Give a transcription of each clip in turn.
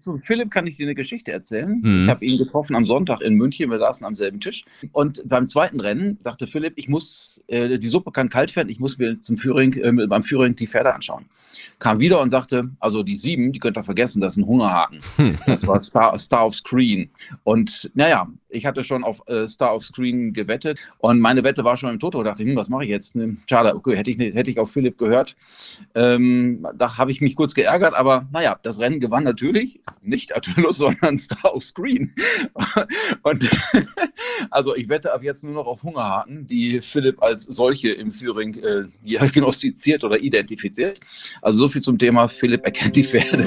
Zu Philipp kann ich dir eine Geschichte erzählen. Mhm. Ich habe ihn getroffen am Sonntag in München. Wir saßen am selben Tisch. Und beim zweiten Rennen sagte Philipp, ich muss, äh, die Suppe kann kalt werden, ich muss mir zum Führing, äh, beim Führing die Pferde anschauen. Kam wieder und sagte, also die sieben, die könnt ihr vergessen, das ist ein Hungerhaken. Das war Star, Star of Screen. Und naja, ich hatte schon auf äh, Star of Screen gewettet und meine Wette war schon im Toto. Da dachte ich, hm, was mache ich jetzt? Ne, schade, okay, hätte ich, hätte ich auf Philipp gehört. Ähm, da habe ich mich kurz geärgert, aber naja, das Rennen gewann natürlich nicht Atulus, sondern Star of Screen. und also ich wette ab jetzt nur noch auf Hungerhaken, die Philipp als solche im Führing äh, diagnostiziert oder identifiziert. Also so viel zum Thema Philipp erkennt die Pferde.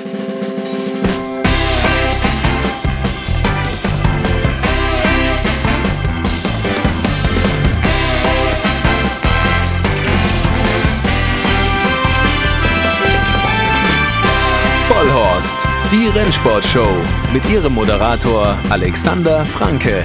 Vollhorst, die Rennsportshow mit ihrem Moderator Alexander Franke.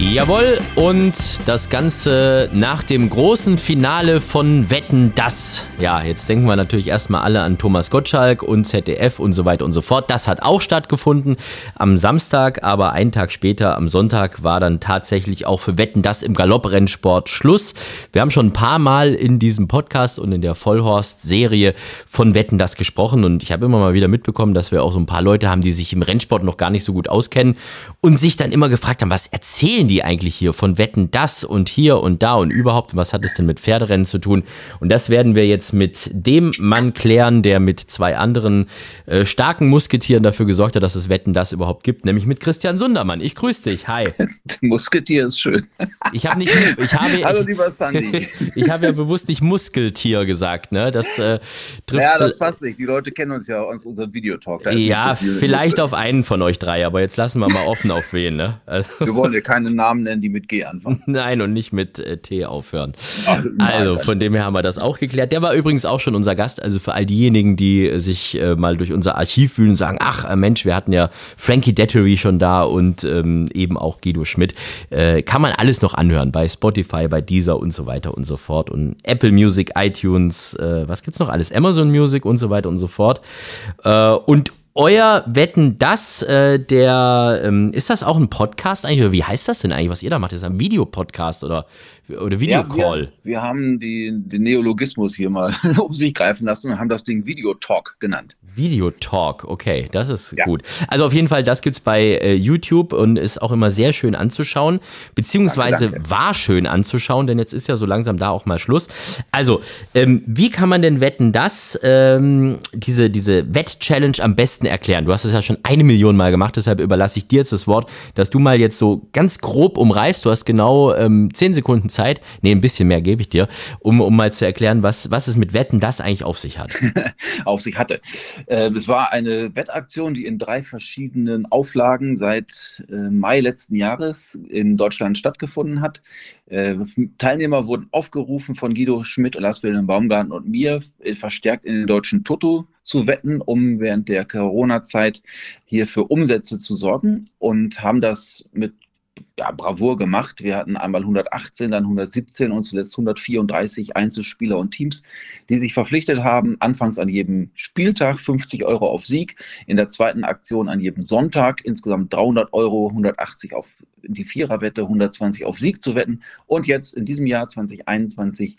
Jawohl, und das Ganze nach dem großen Finale von Wetten das. Ja, jetzt denken wir natürlich erstmal alle an Thomas Gottschalk und ZDF und so weiter und so fort. Das hat auch stattgefunden am Samstag, aber einen Tag später, am Sonntag, war dann tatsächlich auch für Wetten das im Galopprennsport Schluss. Wir haben schon ein paar Mal in diesem Podcast und in der Vollhorst-Serie von Wetten das gesprochen und ich habe immer mal wieder mitbekommen, dass wir auch so ein paar Leute haben, die sich im Rennsport noch gar nicht so gut auskennen und sich dann immer gefragt haben, was erzählen die eigentlich hier von Wetten das und hier und da und überhaupt? Was hat es denn mit Pferderennen zu tun? Und das werden wir jetzt mit dem Mann klären, der mit zwei anderen äh, starken Musketieren dafür gesorgt hat, dass es Wetten das überhaupt gibt, nämlich mit Christian Sundermann. Ich grüße dich. Hi. Musketier ist schön. Ich habe nicht, ich habe, Hallo, lieber Sandy. Ich, habe ja bewusst nicht Muskeltier gesagt, ne? Das äh, trifft. Ja, das passt nicht. Die Leute kennen uns ja aus unserem Videotalk. Ja, so vielleicht auf einen von euch drei, aber jetzt lassen wir mal offen auf wen, ne? Also. Wir wollen ja keine Namen nennen, die mit G anfangen. Nein, und nicht mit äh, T aufhören. Ach, also, von dem her haben wir das auch geklärt. Der war übrigens auch schon unser Gast. Also für all diejenigen, die sich äh, mal durch unser Archiv fühlen und sagen, ach äh, Mensch, wir hatten ja Frankie Dettery schon da und ähm, eben auch Guido Schmidt. Äh, kann man alles noch anhören bei Spotify, bei Deezer und so weiter und so fort. Und Apple Music, iTunes, äh, was gibt's noch alles? Amazon Music und so weiter und so fort. Äh, und euer Wetten das, äh, der, ähm, ist das auch ein Podcast eigentlich? Oder wie heißt das denn eigentlich, was ihr da macht? Ist das ein Videopodcast oder, oder Videocall? Ja, wir, wir, haben die, den Neologismus hier mal um sich greifen lassen und haben das Ding Videotalk genannt. Videotalk, okay, das ist ja. gut. Also auf jeden Fall, das gibt's bei äh, YouTube und ist auch immer sehr schön anzuschauen, beziehungsweise danke, danke. war schön anzuschauen, denn jetzt ist ja so langsam da auch mal Schluss. Also, ähm, wie kann man denn wetten, dass ähm, diese, diese Wett-Challenge am besten erklären? Du hast es ja schon eine Million Mal gemacht, deshalb überlasse ich dir jetzt das Wort, dass du mal jetzt so ganz grob umreißt. Du hast genau ähm, zehn Sekunden Zeit, nee, ein bisschen mehr gebe ich dir, um, um mal zu erklären, was, was es mit Wetten das eigentlich auf sich hat. auf sich hatte. Äh, es war eine Wettaktion, die in drei verschiedenen Auflagen seit äh, Mai letzten Jahres in Deutschland stattgefunden hat. Äh, Teilnehmer wurden aufgerufen von Guido Schmidt, Lars Wilhelm Baumgarten und mir, verstärkt in den deutschen Toto zu wetten, um während der Corona-Zeit hier für Umsätze zu sorgen und haben das mit ja, Bravour gemacht. Wir hatten einmal 118, dann 117 und zuletzt 134 Einzelspieler und Teams, die sich verpflichtet haben, anfangs an jedem Spieltag 50 Euro auf Sieg, in der zweiten Aktion an jedem Sonntag insgesamt 300 Euro, 180 auf die Viererwette, 120 auf Sieg zu wetten und jetzt in diesem Jahr 2021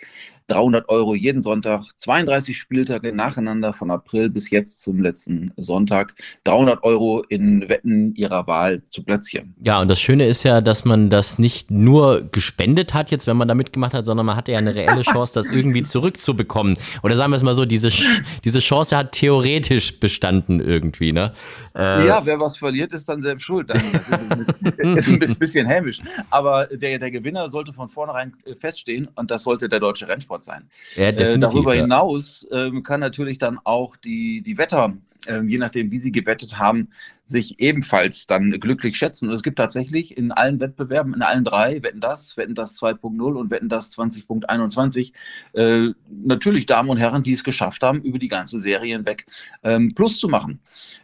300 Euro jeden Sonntag, 32 Spieltage nacheinander von April bis jetzt zum letzten Sonntag, 300 Euro in Wetten ihrer Wahl zu platzieren. Ja, und das Schöne ist ja, dass man das nicht nur gespendet hat, jetzt wenn man da mitgemacht hat, sondern man hatte ja eine reelle Chance, das irgendwie zurückzubekommen. Oder sagen wir es mal so, diese, diese Chance hat theoretisch bestanden irgendwie, ne? Äh, ja, wer was verliert, ist dann selbst schuld. Das ist ein bisschen hämisch. Aber der, der Gewinner sollte von vornherein feststehen und das sollte der deutsche Rennsport Sport sein. Ja, äh, darüber hinaus äh, kann natürlich dann auch die, die Wetter, äh, je nachdem, wie sie gewettet haben, sich ebenfalls dann glücklich schätzen. Und es gibt tatsächlich in allen Wettbewerben, in allen drei, Wetten das, Wetten das 2.0 und Wetten das 20.21, äh, natürlich Damen und Herren, die es geschafft haben, über die ganze Serie hinweg ähm, Plus zu machen.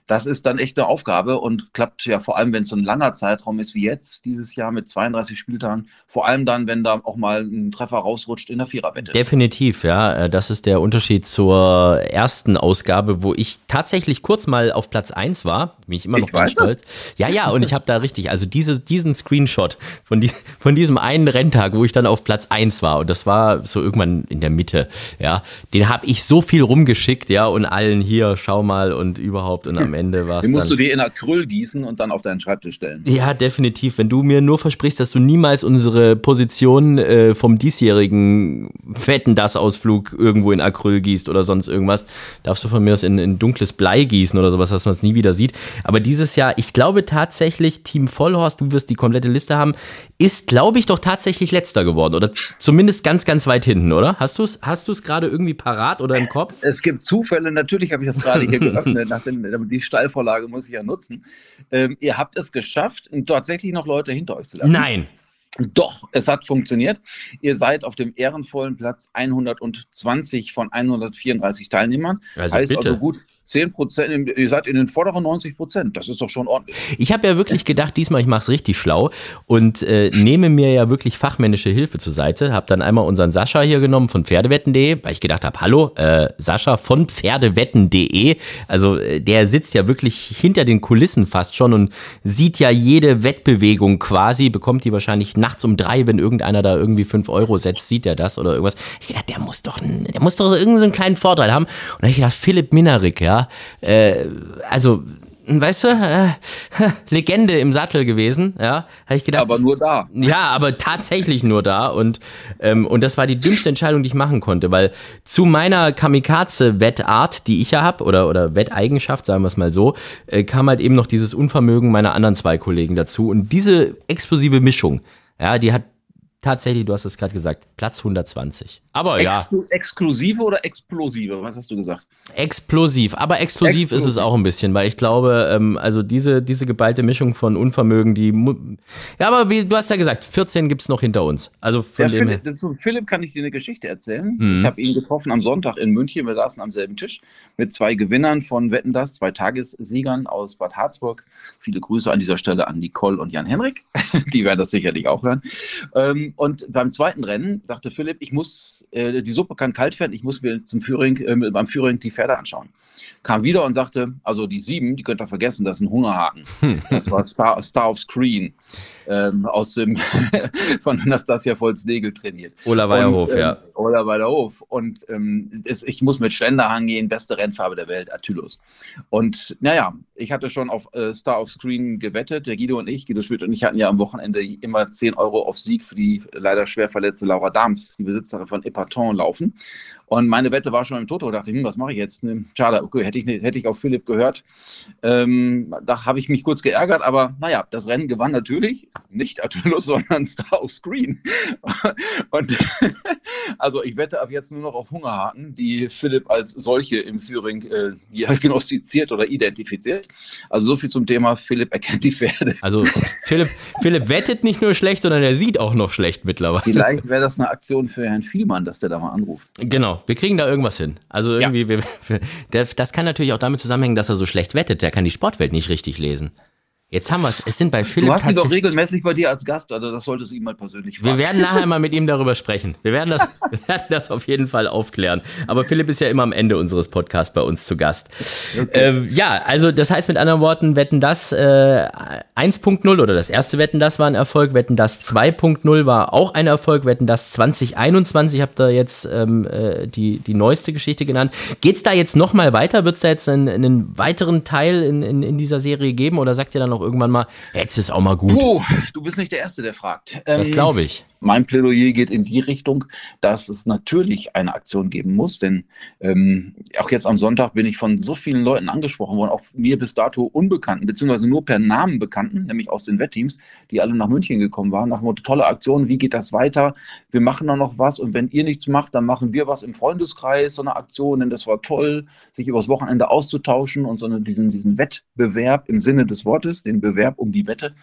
Das ist dann echt eine Aufgabe und klappt ja vor allem, wenn es so ein langer Zeitraum ist wie jetzt, dieses Jahr mit 32 Spieltagen, vor allem dann, wenn da auch mal ein Treffer rausrutscht in der Viererwette. Definitiv, ja. Äh, das ist der Unterschied zur ersten Ausgabe, wo ich tatsächlich kurz mal auf Platz 1 war, bin ich immer noch ich ganz stolz. Das. Ja, ja, und ich habe da richtig, also diese, diesen Screenshot von, die, von diesem einen Renntag, wo ich dann auf Platz 1 war, und das war so irgendwann in der Mitte, ja, den habe ich so viel rumgeschickt, ja, und allen hier, schau mal und überhaupt, und am Ende war es. Den musst dann, du dir in Acryl gießen und dann auf deinen Schreibtisch stellen. Ja, definitiv. Wenn du mir nur versprichst, dass du niemals unsere Position äh, vom diesjährigen Wetten das Ausflug irgendwo in Acryl gießt oder sonst irgendwas, darfst du von mir aus in, in dunkles Blei gießen oder sowas, dass man es nie wieder sieht. Aber dieses Jahr, ich glaube tatsächlich, Team Vollhorst, du wirst die komplette Liste haben, ist, glaube ich, doch tatsächlich letzter geworden. Oder zumindest ganz, ganz weit hinten, oder? Hast du es hast gerade irgendwie parat oder im Kopf? Es gibt Zufälle, natürlich habe ich das gerade hier geöffnet, dem, die Stallvorlage muss ich ja nutzen. Ähm, ihr habt es geschafft, tatsächlich noch Leute hinter euch zu lassen. Nein. Doch, es hat funktioniert. Ihr seid auf dem ehrenvollen Platz 120 von 134 Teilnehmern. Also heißt bitte. also gut 10 Prozent, ihr seid in den vorderen 90 Prozent. Das ist doch schon ordentlich. Ich habe ja wirklich gedacht, diesmal ich mache es richtig schlau und äh, nehme mir ja wirklich fachmännische Hilfe zur Seite. Habe dann einmal unseren Sascha hier genommen von Pferdewetten.de, weil ich gedacht habe, hallo, äh, Sascha von Pferdewetten.de. Also äh, der sitzt ja wirklich hinter den Kulissen fast schon und sieht ja jede Wettbewegung quasi, bekommt die wahrscheinlich nachts um drei, wenn irgendeiner da irgendwie fünf Euro setzt, sieht er das oder irgendwas. Ich dachte, der muss doch, der muss doch irgendeinen kleinen Vorteil haben. Und dann habe ich gedacht, Philipp Minarik, ja, äh, also weißt du, äh, Legende im Sattel gewesen, ja, habe ich gedacht. Aber nur da. Ja, aber tatsächlich nur da und ähm, und das war die dümmste Entscheidung, die ich machen konnte, weil zu meiner Kamikaze-Wettart, die ich ja habe oder oder Wetteigenschaft, sagen wir es mal so, äh, kam halt eben noch dieses Unvermögen meiner anderen zwei Kollegen dazu und diese explosive Mischung, ja, die hat tatsächlich, du hast es gerade gesagt, Platz 120. Aber Exklu ja. Exklusive oder explosive? Was hast du gesagt? Explosiv. Aber explosiv, explosiv. ist es auch ein bisschen, weil ich glaube, ähm, also diese, diese geballte Mischung von Unvermögen, die. Ja, aber wie du hast ja gesagt, 14 gibt es noch hinter uns. Also von ja, dem Philipp, Zu Philipp kann ich dir eine Geschichte erzählen. Mhm. Ich habe ihn getroffen am Sonntag in München. Wir saßen am selben Tisch mit zwei Gewinnern von Wetten das, zwei Tagessiegern aus Bad Harzburg. Viele Grüße an dieser Stelle an Nicole und Jan Henrik. die werden das sicherlich auch hören. Ähm, und beim zweiten Rennen sagte Philipp, ich muss äh, die Suppe kann kalt werden, ich muss mir zum Führing, äh, beim Führing die Pferde anschauen. Kam wieder und sagte, also die sieben, die könnt ihr vergessen, das ist ein Hungerhaken. Das war Star, Star of Screen ähm, aus dem von Anastasia Volz-Negel trainiert. Ola Weierhof, ähm, ja. Ola Weierhof. Und ähm, es, ich muss mit Ständerhang gehen, beste Rennfarbe der Welt, Atylus. Und naja, ich hatte schon auf äh, Star of Screen gewettet, der Guido und ich, Guido Schmidt und ich hatten ja am Wochenende immer 10 Euro auf Sieg für die leider schwer verletzte Laura Dams, die Besitzerin von Epaton, laufen. Und meine Wette war schon im Toto. Da dachte ich, hm, was mache ich jetzt? Ne, schade, okay, hätte ich, hätte ich auf Philipp gehört. Ähm, da habe ich mich kurz geärgert, aber naja, das Rennen gewann natürlich nicht Atulus, sondern Star of Screen. Und also ich wette ab jetzt nur noch auf Hungerhaken, die Philipp als solche im Führing äh, diagnostiziert oder identifiziert. Also so viel zum Thema Philipp erkennt die Pferde. Also Philipp, Philipp wettet nicht nur schlecht, sondern er sieht auch noch schlecht mittlerweile. Vielleicht wäre das eine Aktion für Herrn Vielmann, dass der da mal anruft. Genau wir kriegen da irgendwas hin. Also irgendwie, ja. wir, wir, das kann natürlich auch damit zusammenhängen, dass er so schlecht wettet. Der kann die Sportwelt nicht richtig lesen. Jetzt haben wir es. Es sind bei Philipp. Du hast ihn doch regelmäßig bei dir als Gast, also das solltest du ihm mal persönlich fragen. Wir werden nachher mal mit ihm darüber sprechen. Wir werden, das, wir werden das auf jeden Fall aufklären. Aber Philipp ist ja immer am Ende unseres Podcasts bei uns zu Gast. Okay. Ähm, ja, also das heißt mit anderen Worten, Wetten das äh, 1.0 oder das erste Wetten das war ein Erfolg. Wetten das 2.0 war auch ein Erfolg. Wetten das 2021 habt ihr jetzt ähm, äh, die, die neueste Geschichte genannt. Geht es da jetzt nochmal weiter? Wird es da jetzt einen, einen weiteren Teil in, in, in dieser Serie geben oder sagt ihr dann noch irgendwann mal, jetzt ist auch mal gut. Oh, du bist nicht der Erste, der fragt. Ähm, das glaube ich. Mein Plädoyer geht in die Richtung, dass es natürlich eine Aktion geben muss, denn ähm, auch jetzt am Sonntag bin ich von so vielen Leuten angesprochen worden, auch mir bis dato Unbekannten, beziehungsweise nur per Namen Bekannten, nämlich aus den Wettteams, die alle nach München gekommen waren, nach Motto, tolle Aktion, wie geht das weiter? Wir machen da noch was und wenn ihr nichts macht, dann machen wir was im Freundeskreis, so eine Aktion, denn das war toll, sich übers Wochenende auszutauschen und so diesen, diesen Wettbewerb im Sinne des Wortes, den Bewerb um die Wette,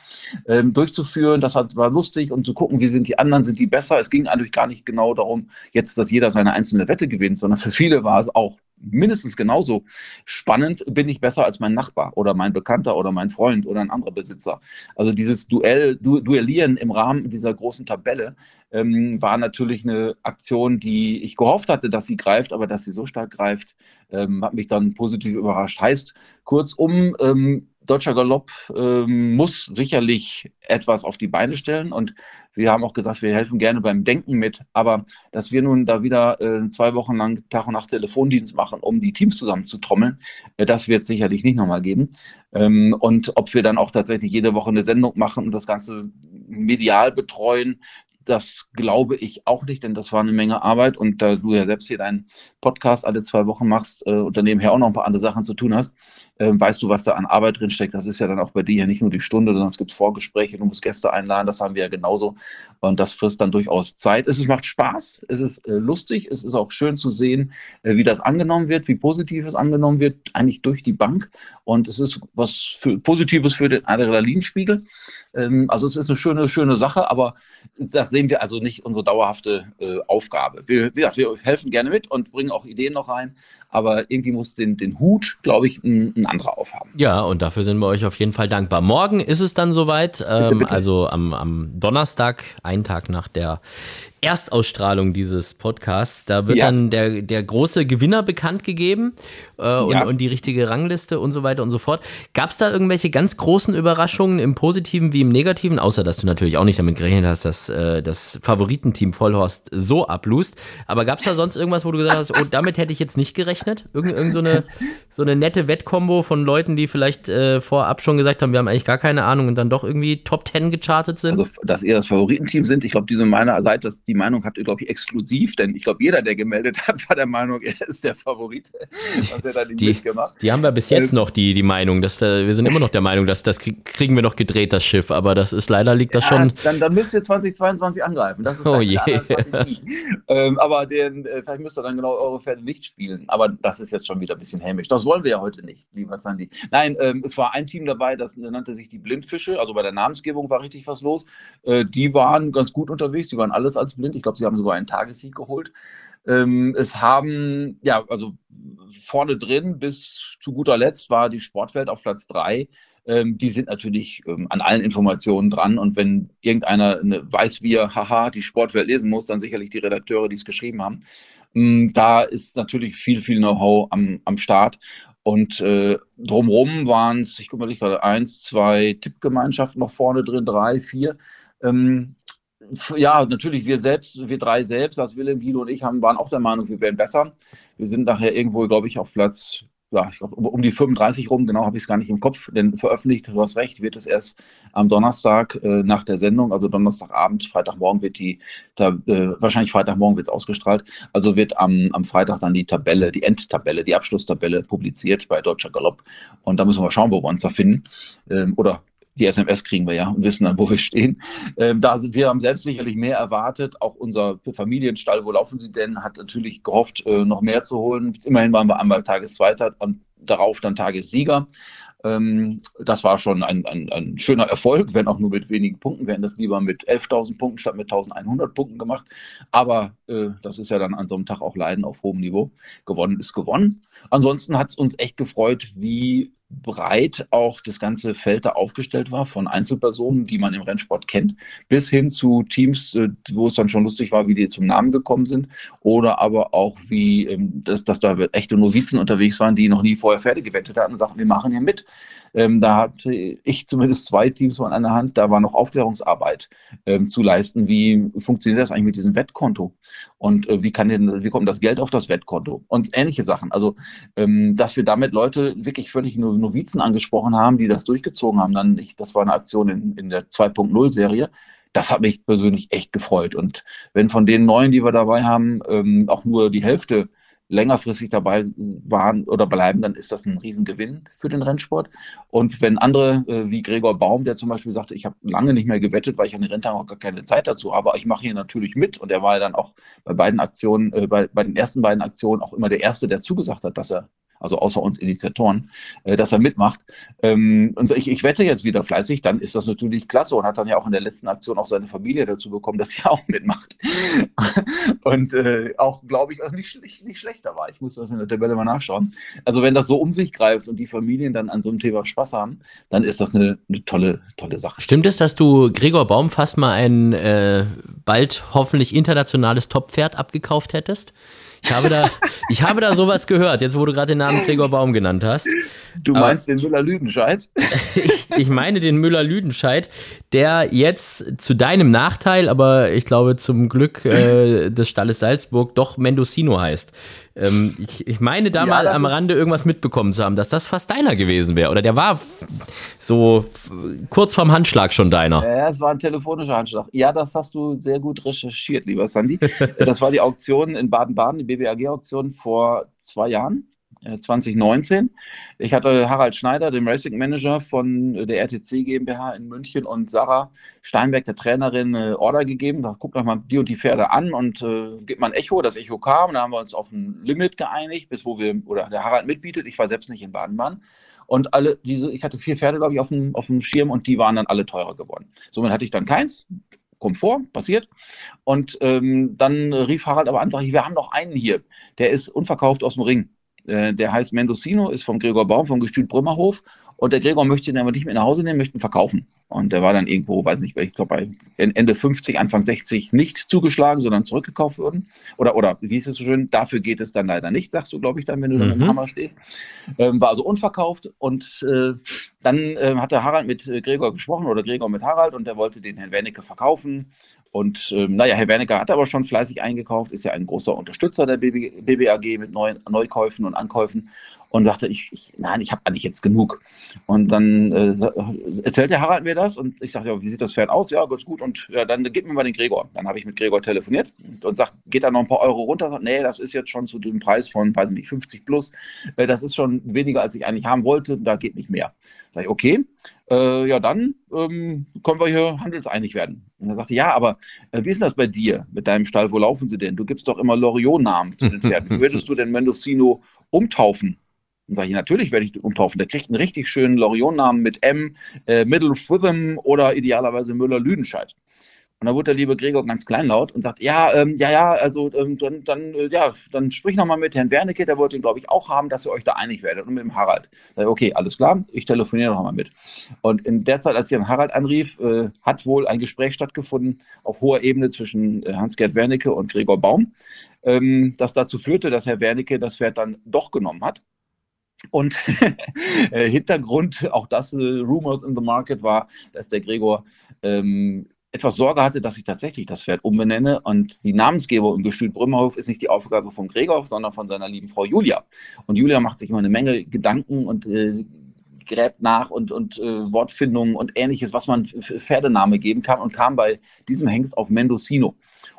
ähm, durchzuführen. Das hat, war lustig und zu gucken, wie sind die anderen, sind die besser. Es ging eigentlich gar nicht genau darum, jetzt, dass jeder seine einzelne Wette gewinnt, sondern für viele war es auch mindestens genauso spannend, bin ich besser als mein Nachbar oder mein Bekannter oder mein Freund oder ein anderer Besitzer. Also dieses Duell, du, Duellieren im Rahmen dieser großen Tabelle ähm, war natürlich eine Aktion, die ich gehofft hatte, dass sie greift, aber dass sie so stark greift, ähm, hat mich dann positiv überrascht. Heißt, kurzum, ähm, Deutscher Galopp ähm, muss sicherlich etwas auf die Beine stellen und wir haben auch gesagt, wir helfen gerne beim Denken mit, aber dass wir nun da wieder äh, zwei Wochen lang Tag und Nacht Telefondienst machen, um die Teams zusammenzutrommeln, äh, das wird es sicherlich nicht nochmal geben. Ähm, und ob wir dann auch tatsächlich jede Woche eine Sendung machen und das Ganze medial betreuen, das glaube ich auch nicht, denn das war eine Menge Arbeit und da du ja selbst hier deinen Podcast alle zwei Wochen machst äh, und daneben her auch noch ein paar andere Sachen zu tun hast, äh, weißt du, was da an Arbeit drin steckt. Das ist ja dann auch bei dir ja nicht nur die Stunde, sondern es gibt Vorgespräche, du musst Gäste einladen, das haben wir ja genauso und das frisst dann durchaus Zeit. Es macht Spaß, es ist äh, lustig, es ist auch schön zu sehen, äh, wie das angenommen wird, wie positiv es angenommen wird, eigentlich durch die Bank und es ist was für, Positives für den Adrenalinspiegel. Ähm, also es ist eine schöne, schöne Sache, aber das sehen wir also nicht unsere dauerhafte äh, Aufgabe. Wir, gesagt, wir helfen gerne mit und bringen auch Ideen noch rein aber irgendwie muss den, den Hut, glaube ich, ein, ein, anderer aufhaben. Ja, und dafür sind wir euch auf jeden Fall dankbar. Morgen ist es dann soweit, ähm, bitte, bitte. also am, am Donnerstag, einen Tag nach der Erstausstrahlung dieses Podcasts. Da wird ja. dann der, der große Gewinner bekannt gegeben äh, und, ja. und die richtige Rangliste und so weiter und so fort. Gab es da irgendwelche ganz großen Überraschungen im Positiven wie im Negativen, außer dass du natürlich auch nicht damit gerechnet hast, dass äh, das Favoritenteam Vollhorst so ablust. Aber gab es da sonst irgendwas, wo du gesagt hast, oh, damit hätte ich jetzt nicht gerechnet? Irgend, irgend so, eine, so eine nette Wettkombo von Leuten, die vielleicht äh, vorab schon gesagt haben, wir haben eigentlich gar keine Ahnung und dann doch irgendwie Top Ten gechartet sind? Also, dass ihr das Favoritenteam sind, ich glaube, diese meiner Seite, dass die die Meinung hat, glaube ich, exklusiv, denn ich glaube, jeder, der gemeldet hat, war der Meinung, er ist der Favorit. Die, die, die, haben wir bis jetzt ähm, noch, die, die Meinung. Dass, wir sind immer noch der Meinung, dass das kriegen wir noch gedreht, das Schiff, aber das ist leider liegt das ja, schon. Dann, dann müsst ihr 2022 angreifen. Das ist oh je. ähm, aber den, äh, vielleicht müsst ihr dann genau eure Pferde nicht spielen. Aber das ist jetzt schon wieder ein bisschen hämisch. Das wollen wir ja heute nicht, lieber Sandy. Nein, ähm, es war ein Team dabei, das nannte sich die Blindfische. Also bei der Namensgebung war richtig was los. Äh, die waren ganz gut unterwegs. Die waren alles als blind. Ich glaube, sie haben sogar einen Tagessieg geholt. Ähm, es haben, ja, also vorne drin bis zu guter Letzt war die Sportwelt auf Platz drei. Ähm, die sind natürlich ähm, an allen Informationen dran. Und wenn irgendeiner eine, weiß, wie er, haha, die Sportwelt lesen muss, dann sicherlich die Redakteure, die es geschrieben haben. Ähm, da ist natürlich viel, viel Know-how am, am Start. Und äh, drumherum waren es, ich gucke mal, ich gerade eins, zwei Tippgemeinschaften noch vorne drin, drei, vier. Ähm, ja, natürlich, wir selbst, wir drei selbst, Lars Willem, Guido und ich, haben, waren auch der Meinung, wir wären besser. Wir sind nachher irgendwo, glaube ich, auf Platz, ja, ich glaub, um die 35 rum, genau habe ich es gar nicht im Kopf, denn veröffentlicht, du hast recht, wird es erst am Donnerstag äh, nach der Sendung, also Donnerstagabend, Freitagmorgen wird die, da, äh, wahrscheinlich Freitagmorgen wird es ausgestrahlt, also wird am, am Freitag dann die Tabelle, die Endtabelle, die Abschlusstabelle publiziert bei Deutscher Galopp und da müssen wir schauen, wo wir uns da finden ähm, oder die SMS kriegen wir ja und wissen dann, wo wir stehen. Ähm, da, wir haben selbst sicherlich mehr erwartet. Auch unser Familienstall, wo laufen sie denn, hat natürlich gehofft, äh, noch mehr zu holen. Immerhin waren wir einmal Tageszweiter und darauf dann Tagessieger. Ähm, das war schon ein, ein, ein, schöner Erfolg, wenn auch nur mit wenigen Punkten. Wir hätten das lieber mit 11.000 Punkten statt mit 1.100 Punkten gemacht. Aber äh, das ist ja dann an so einem Tag auch Leiden auf hohem Niveau. Gewonnen ist gewonnen. Ansonsten hat es uns echt gefreut, wie breit auch das ganze Feld da aufgestellt war, von Einzelpersonen, die man im Rennsport kennt, bis hin zu Teams, äh, wo es dann schon lustig war, wie die zum Namen gekommen sind, oder aber auch wie, ähm, dass, dass da echte Novizen unterwegs waren, die noch nie vorher Pferde gewettet hatten und sagten, wir machen hier mit. Ähm, da hatte ich zumindest zwei Teams von einer Hand, da war noch Aufklärungsarbeit ähm, zu leisten. Wie funktioniert das eigentlich mit diesem Wettkonto? Und äh, wie kann denn, wie kommt das Geld auf das Wettkonto? Und ähnliche Sachen. Also, ähm, dass wir damit Leute wirklich völlig nur Novizen angesprochen haben, die das durchgezogen haben. Dann, ich, das war eine Aktion in, in der 2.0-Serie das hat mich persönlich echt gefreut. Und wenn von den neuen, die wir dabei haben, ähm, auch nur die Hälfte längerfristig dabei waren oder bleiben, dann ist das ein Riesengewinn für den Rennsport. Und wenn andere, äh, wie Gregor Baum, der zum Beispiel sagte, ich habe lange nicht mehr gewettet, weil ich an den Renntagen auch gar keine Zeit dazu habe, aber ich mache hier natürlich mit. Und er war dann auch bei beiden Aktionen, äh, bei, bei den ersten beiden Aktionen auch immer der Erste, der zugesagt hat, dass er also außer uns Initiatoren, äh, dass er mitmacht. Ähm, und ich, ich wette jetzt wieder fleißig, dann ist das natürlich klasse und hat dann ja auch in der letzten Aktion auch seine Familie dazu bekommen, dass er auch mitmacht. und äh, auch, glaube ich, auch nicht, nicht, nicht schlechter war. Ich muss das in der Tabelle mal nachschauen. Also wenn das so um sich greift und die Familien dann an so einem Thema Spaß haben, dann ist das eine, eine tolle, tolle Sache. Stimmt es, dass du Gregor Baum fast mal ein äh, bald hoffentlich internationales Top-Pferd abgekauft hättest? Ich habe da, ich habe da sowas gehört, jetzt wo du gerade den Namen Gregor Baum genannt hast. Du meinst Aber, den Müller-Lüdenscheid? ich, meine den Müller-Lüdenscheid, der jetzt zu deinem Nachteil, aber ich glaube zum Glück äh, des Stalles Salzburg doch Mendocino heißt. Ähm, ich, ich meine da ja, mal am Rande irgendwas mitbekommen zu haben, dass das fast deiner gewesen wäre. Oder der war so kurz vorm Handschlag schon deiner. Ja, es war ein telefonischer Handschlag. Ja, das hast du sehr gut recherchiert, lieber Sandy. das war die Auktion in Baden-Baden, die BBAG-Auktion vor zwei Jahren. 2019. Äh, ich hatte Harald Schneider, den Racing Manager von der RTC GmbH in München und Sarah Steinberg, der Trainerin, eine Order gegeben. Da guckt doch mal die und die Pferde an und äh, gibt mal ein Echo. Das Echo kam, da haben wir uns auf ein Limit geeinigt, bis wo wir, oder der Harald mitbietet. Ich war selbst nicht in Baden-Baden. Und alle diese, ich hatte vier Pferde, glaube ich, auf dem, auf dem Schirm und die waren dann alle teurer geworden. Somit hatte ich dann keins. Komfort, passiert. Und ähm, dann rief Harald aber an, sag ich, wir haben noch einen hier, der ist unverkauft aus dem Ring. Äh, der heißt Mendocino, ist vom Gregor Baum, vom Gestüt Brümmerhof. Und der Gregor möchte ihn aber nicht mit nach Hause nehmen, möchte ihn verkaufen. Und der war dann irgendwo, weiß nicht, ich glaube bei Ende 50, Anfang 60 nicht zugeschlagen, sondern zurückgekauft worden. Oder, oder wie ist es so schön, dafür geht es dann leider nicht, sagst du, glaube ich, dann, wenn du mhm. dann im Hammer stehst. Ähm, war also unverkauft. Und äh, dann äh, hatte Harald mit äh, Gregor gesprochen oder Gregor mit Harald und der wollte den Herrn Wernicke verkaufen. Und ähm, naja, Herr Wernicke hat aber schon fleißig eingekauft, ist ja ein großer Unterstützer der BB, BBAG mit neuen Neukäufen und Ankäufen und sagte, ich, ich nein, ich habe eigentlich jetzt genug. Und dann äh, erzählt der Harald mir das und ich sagte, ja, wie sieht das Pferd aus? Ja, ganz gut. Und ja, dann gib mir mal den Gregor. Dann habe ich mit Gregor telefoniert und, und sagt, geht da noch ein paar Euro runter? Sagt, nee, das ist jetzt schon zu dem Preis von, weiß nicht, 50 plus. Äh, das ist schon weniger, als ich eigentlich haben wollte. Da geht nicht mehr. Sag ich, okay, äh, ja dann ähm, können wir hier handelseinig werden. Und er sagte, ja, aber äh, wie ist das bei dir mit deinem Stall? Wo laufen sie denn? Du gibst doch immer Loriot-Namen zu den Pferden. Würdest du denn Mendocino umtaufen? Dann sage ich, natürlich werde ich umtaufen. Der kriegt einen richtig schönen Loriot-Namen mit M, äh, Middle Fritham oder idealerweise Müller-Lüdenscheid. Und da wurde der liebe Gregor ganz kleinlaut und sagt, ja, ähm, ja, ja, also ähm, dann, dann, äh, ja, dann sprich nochmal mit Herrn Wernicke, der wollte ihn, glaube ich, auch haben, dass ihr euch da einig werdet. Und mit dem Harald. Sag ich, okay, alles klar, ich telefoniere nochmal mit. Und in der Zeit, als ich an Harald anrief, äh, hat wohl ein Gespräch stattgefunden auf hoher Ebene zwischen äh, Hans-Gerd Wernicke und Gregor Baum, ähm, das dazu führte, dass Herr Wernicke das Pferd dann doch genommen hat. Und äh, Hintergrund, auch das äh, Rumors in the Market war, dass der Gregor ähm, etwas Sorge hatte, dass ich tatsächlich das Pferd umbenenne und die Namensgeber im Gestüt Brümmerhof ist nicht die Aufgabe von Gregor, sondern von seiner lieben Frau Julia. Und Julia macht sich immer eine Menge Gedanken und äh, gräbt nach und, und äh, Wortfindungen und ähnliches, was man Pferdename geben kann und kam bei diesem Hengst auf Mendocino.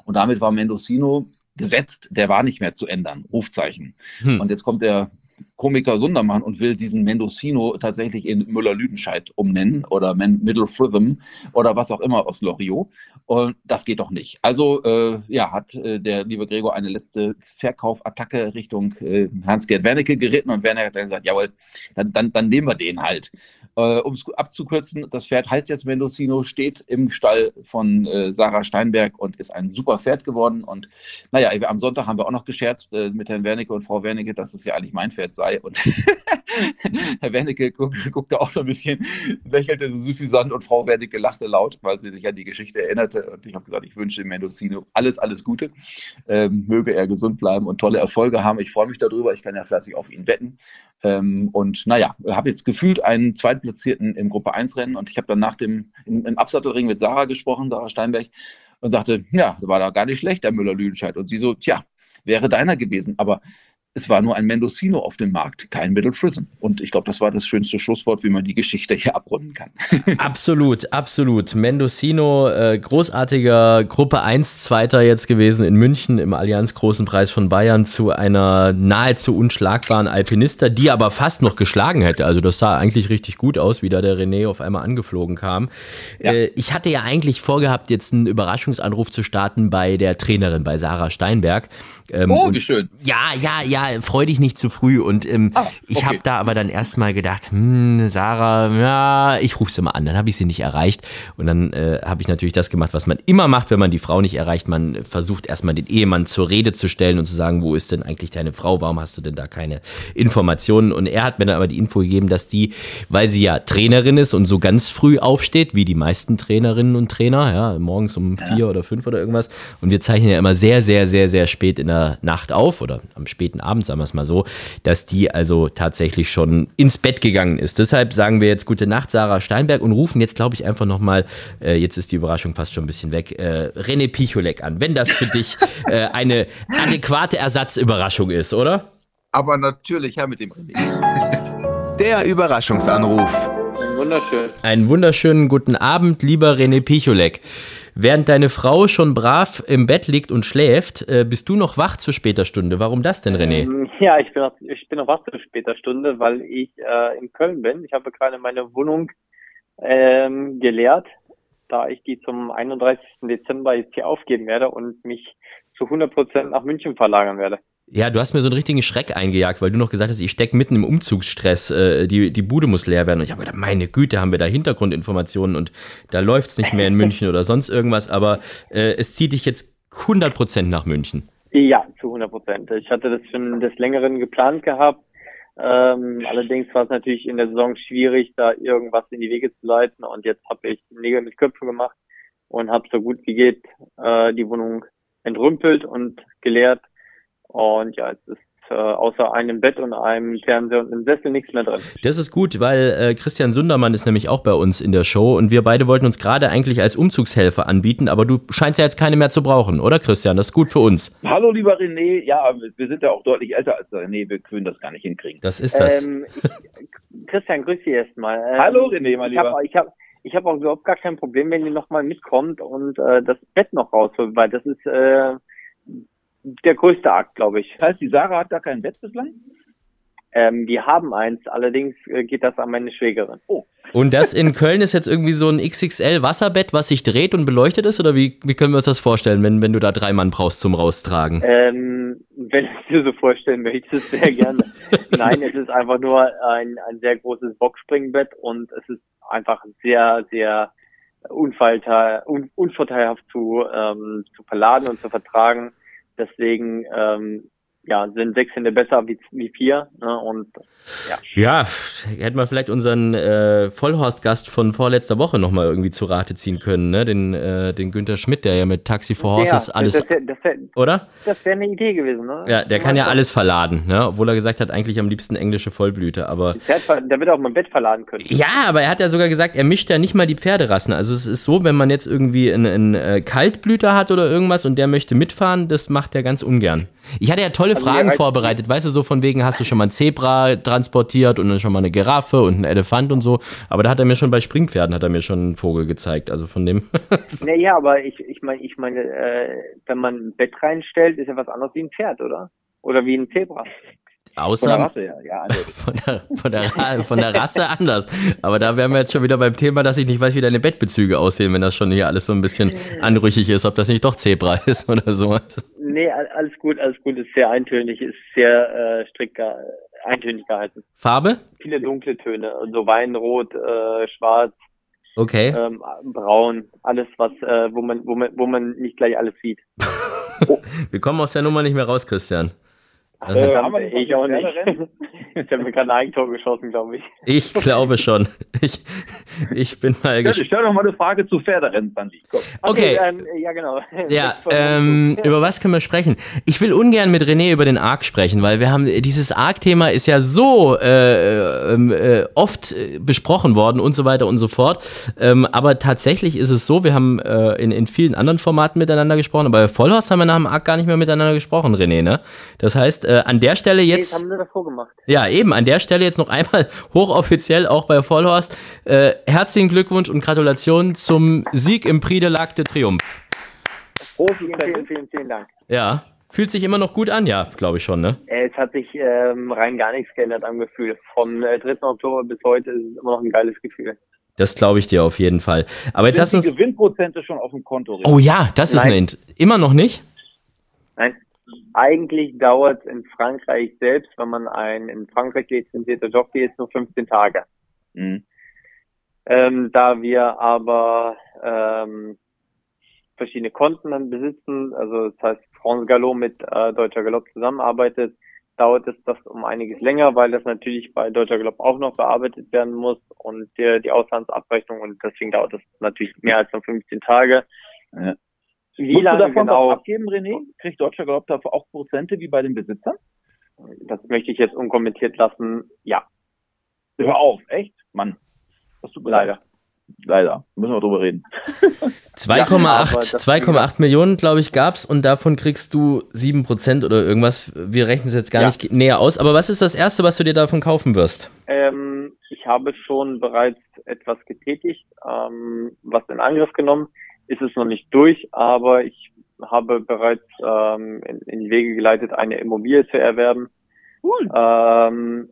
Und damit war Mendocino gesetzt, der war nicht mehr zu ändern, Rufzeichen. Hm. Und jetzt kommt der Komiker Sundermann und will diesen Mendocino tatsächlich in Müller-Lüdenscheid umnennen oder Middle Fritham oder was auch immer aus Loriot. Und das geht doch nicht. Also äh, ja, hat äh, der liebe Gregor eine letzte Verkaufattacke Richtung äh, Hans-Gerd Wernicke geritten und Wernicke hat dann gesagt, jawohl, dann, dann, dann nehmen wir den halt. Äh, um es abzukürzen, das Pferd heißt jetzt Mendocino, steht im Stall von äh, Sarah Steinberg und ist ein super Pferd geworden. Und naja, am Sonntag haben wir auch noch gescherzt äh, mit Herrn Wernicke und Frau Wernicke, dass es ja eigentlich mein Pferd sei. Und Herr Wernicke guck, guckte auch so ein bisschen, lächelte so suffisant und Frau Wernicke lachte laut, weil sie sich an die Geschichte erinnerte. Und ich habe gesagt, ich wünsche Mendocino alles, alles Gute. Ähm, möge er gesund bleiben und tolle Erfolge haben. Ich freue mich darüber. Ich kann ja fleißig auf ihn wetten. Ähm, und naja, habe jetzt gefühlt einen Zweitplatzierten im Gruppe 1 Rennen und ich habe dann nach dem im, im Absattelring mit Sarah gesprochen, Sarah Steinberg, und sagte, ja, war da gar nicht schlecht, der Müller-Lüdenscheid. Und sie so, tja, wäre deiner gewesen. Aber es war nur ein Mendocino auf dem Markt, kein Middle Prism. Und ich glaube, das war das schönste Schlusswort, wie man die Geschichte hier abrunden kann. absolut, absolut. Mendocino, äh, großartiger Gruppe 1 Zweiter jetzt gewesen in München im Allianz Großen Preis von Bayern zu einer nahezu unschlagbaren Alpinista, die aber fast noch geschlagen hätte. Also das sah eigentlich richtig gut aus, wie da der René auf einmal angeflogen kam. Ja. Äh, ich hatte ja eigentlich vorgehabt, jetzt einen Überraschungsanruf zu starten bei der Trainerin, bei Sarah Steinberg. Ähm, oh, wie schön. Ja, ja, ja ja, freu dich nicht zu früh. Und ähm, Ah, ich okay. habe da aber dann erstmal gedacht, hm, Sarah, ja, ich rufe sie mal an. Dann habe ich sie nicht erreicht. Und dann äh, habe ich natürlich das gemacht, was man immer macht, wenn man die Frau nicht erreicht. Man versucht erstmal den Ehemann zur Rede zu stellen und zu sagen, wo ist denn eigentlich deine Frau? Warum hast du denn da keine Informationen? Und er hat mir dann aber die Info gegeben, dass die, weil sie ja Trainerin ist und so ganz früh aufsteht, wie die meisten Trainerinnen und Trainer, ja, morgens um vier oder fünf oder irgendwas. Und wir zeichnen ja immer sehr, sehr, sehr, sehr spät in der Nacht auf oder am späten Abend, sagen wir es mal so, dass die also tatsächlich schon ins Bett gegangen ist. Deshalb sagen wir jetzt gute Nacht, Sarah Steinberg und rufen jetzt, glaube ich, einfach nochmal, äh, jetzt ist die Überraschung fast schon ein bisschen weg, äh, René Picholek an, wenn das für dich äh, eine adäquate Ersatzüberraschung ist, oder? Aber natürlich, ja, mit dem René. Der Überraschungsanruf. Wunderschön. Einen wunderschönen guten Abend, lieber René Picholek. Während deine Frau schon brav im Bett liegt und schläft, äh, bist du noch wach zu später Stunde. Warum das denn, René? Ähm, Ja, ich bin noch, ich bin noch wach zu später Stunde, weil ich äh, in Köln bin. Ich habe gerade meine Wohnung ähm, geleert, da ich die zum 31. Dezember jetzt hier aufgeben werde und mich zu 100 Prozent nach München verlagern werde. Ja, du hast mir so einen richtigen Schreck eingejagt, weil du noch gesagt hast, ich stecke mitten im Umzugsstress, äh, die, die Bude muss leer werden. Und ich habe gedacht, meine Güte, haben wir da Hintergrundinformationen und da läuft's nicht mehr in München oder sonst irgendwas, aber äh, es zieht dich jetzt 100% nach München. Ja, zu 100 Prozent. Ich hatte das schon des Längeren geplant gehabt. Ähm, allerdings war es natürlich in der Saison schwierig, da irgendwas in die Wege zu leiten. Und jetzt habe ich Nägel mit Köpfen gemacht und habe so gut wie geht äh, die Wohnung entrümpelt und geleert. Und ja, jetzt ist äh, außer einem Bett und einem Fernseher und einem Sessel nichts mehr drin. Das ist gut, weil äh, Christian Sundermann ist nämlich auch bei uns in der Show und wir beide wollten uns gerade eigentlich als Umzugshelfer anbieten, aber du scheinst ja jetzt keine mehr zu brauchen, oder Christian? Das ist gut für uns. Hallo, lieber René. Ja, wir sind ja auch deutlich älter als der René. Wir können das gar nicht hinkriegen. Das ist das. Ähm, ich, Christian, grüß dich erstmal. Ähm, Hallo, René, mein ich habe Lieber. ich hab, ich hab auch überhaupt gar kein Problem, wenn ihr nochmal mitkommt und äh, das Bett noch rausholt, weil das ist äh, der größte Akt, glaube ich. Das heißt, die Sarah hat gar kein Bett bislang? Ähm, die haben eins, allerdings äh, geht das an meine Schwägerin. Und das in Köln ist jetzt irgendwie so ein XXL Wasserbett, was sich dreht und beleuchtet ist? Oder wie, wie können wir uns das vorstellen, wenn, wenn du da drei Mann brauchst zum Raustragen? Ähm, wenn du es dir so vorstellen möchtest, sehr gerne. Nein, es ist einfach nur ein, ein sehr großes Boxspringbett und es ist einfach sehr, sehr unvorteilhaft zu, ähm, zu verladen und zu vertragen. Deswegen ähm, ja, sind sechs Hände besser wie, wie vier. Ne? Und ja. Ja, hätten wir vielleicht unseren äh, Vollhorst-Gast von vorletzter Woche nochmal irgendwie zu Rate ziehen können, ne? Den, äh, den Günther Schmidt, der ja mit Taxi for Horses ja, alles, das wäre das wär, oder? das wär eine Idee gewesen, ne? Ja, der kann ja alles verladen, ne? Obwohl er gesagt hat, eigentlich am liebsten englische Vollblüte, aber. Der, wird auch mein Bett verladen können. Ja, aber er hat ja sogar gesagt, er mischt ja nicht mal die Pferderassen. Also es ist so, wenn man jetzt irgendwie einen, einen äh, Kaltblüter hat oder irgendwas und der möchte mitfahren, das macht er ganz ungern. Ich hatte ja tolle Also Fragen vorbereitet, weißt du, so von wegen, hast du schon mal ein Zebra transportiert und dann schon mal eine Giraffe und einen Elefant und so. Aber da hat er mir schon bei Springpferden, hat er mir schon einen Vogel gezeigt. Also von dem. Naja, aber ich, ich meine, ich meine, äh, wenn man ein Bett reinstellt, ist ja was anderes wie ein Pferd, oder? Oder wie ein Zebra. Von der Außer Rasse, ja. ja also, von der, von, der, von der Rasse anders. Aber da wären wir jetzt schon wieder beim Thema, dass ich nicht weiß, wie deine Bettbezüge aussehen, wenn das schon hier alles so ein bisschen anrüchig ist, ob das nicht doch Zebra ist oder sowas. Nee, all- alles gut, alles gut, ist sehr eintönig, ist sehr äh, strikt ge eintönig gehalten. Farbe? Viele dunkle Töne, so Weinrot, äh, Schwarz, Okay. ähm, Braun, alles was, äh, wo man, wo man, wo man nicht gleich alles sieht. Wir kommen aus der Nummer nicht mehr raus, Christian. Also, Äh, haben wir ich auch nicht. Ich habe mir gerade ein Eigentor geschossen, glaube ich. ich glaube schon. Ich, ich bin mal gespannt. stell doch mal eine Frage zu Pferderennen, Sandy. Komm. Okay. ähm, ja, genau. Ja, ähm, über was können wir sprechen? Ich will ungern mit René über den Arc sprechen, weil wir haben dieses Arc-Thema ist ja so äh, ähm, äh, oft äh, besprochen worden und so weiter und so fort. Ähm, aber tatsächlich ist es so, wir haben äh, in, in vielen anderen Formaten miteinander gesprochen, aber bei Vollhorst haben wir nach dem Arc gar nicht mehr miteinander gesprochen, René. Ne? Das heißt, äh, an der Stelle Nee, das jetzt. haben wir davor gemacht. Ja, eben, an der Stelle jetzt noch einmal hochoffiziell auch bei Vollhorst. Äh, herzlichen Glückwunsch und Gratulation zum Sieg im Prix de l'Arc de Triomphe. Vielen, vielen, vielen, vielen Dank. Ja. Fühlt sich immer noch gut an, ja, glaube ich schon, ne? Äh, Es hat sich ähm, rein gar nichts geändert am Gefühl. Vom äh, 3. Oktober bis heute ist es immer noch ein geiles Gefühl. Das glaube ich dir auf jeden Fall. Aber jetzt hast du. Gewinnprozente schon auf dem Konto? René? Oh ja, das ist Nein. eine. Int immer noch nicht? Nein? Eigentlich dauert in Frankreich selbst, wenn man ein in Frankreich lizenzierter Jockey ist, nur 15 Tage. Mhm. Ähm, da wir aber ähm, verschiedene Konten dann besitzen, also das heißt France Galop mit äh, Deutscher Galopp zusammenarbeitet, dauert es das um einiges länger, weil das natürlich bei Deutscher Galopp auch noch bearbeitet werden muss und die, die Auslandsabrechnung und deswegen dauert das natürlich mehr als nur 15 Tage. Ja. Wie Musst lange du davon genau abgeben, René? Kriegt Deutscher Galopp dafür auch Prozente wie bei den Besitzern? Das möchte ich jetzt unkommentiert lassen. Ja. Hör auf, echt? Mann. Das tut mir leider. Leider. Müssen wir drüber reden. 2,8 ja, Millionen, glaube ich, gab es und davon kriegst du 7% oder irgendwas. Wir rechnen es jetzt gar ja. nicht näher aus. Aber was ist das Erste, was du dir davon kaufen wirst? Ähm, ich habe schon bereits etwas getätigt, ähm, was in Angriff genommen. Ist es noch nicht durch, aber ich habe bereits ähm, in, in, die Wege geleitet, eine Immobilie zu erwerben. Cool. Ähm,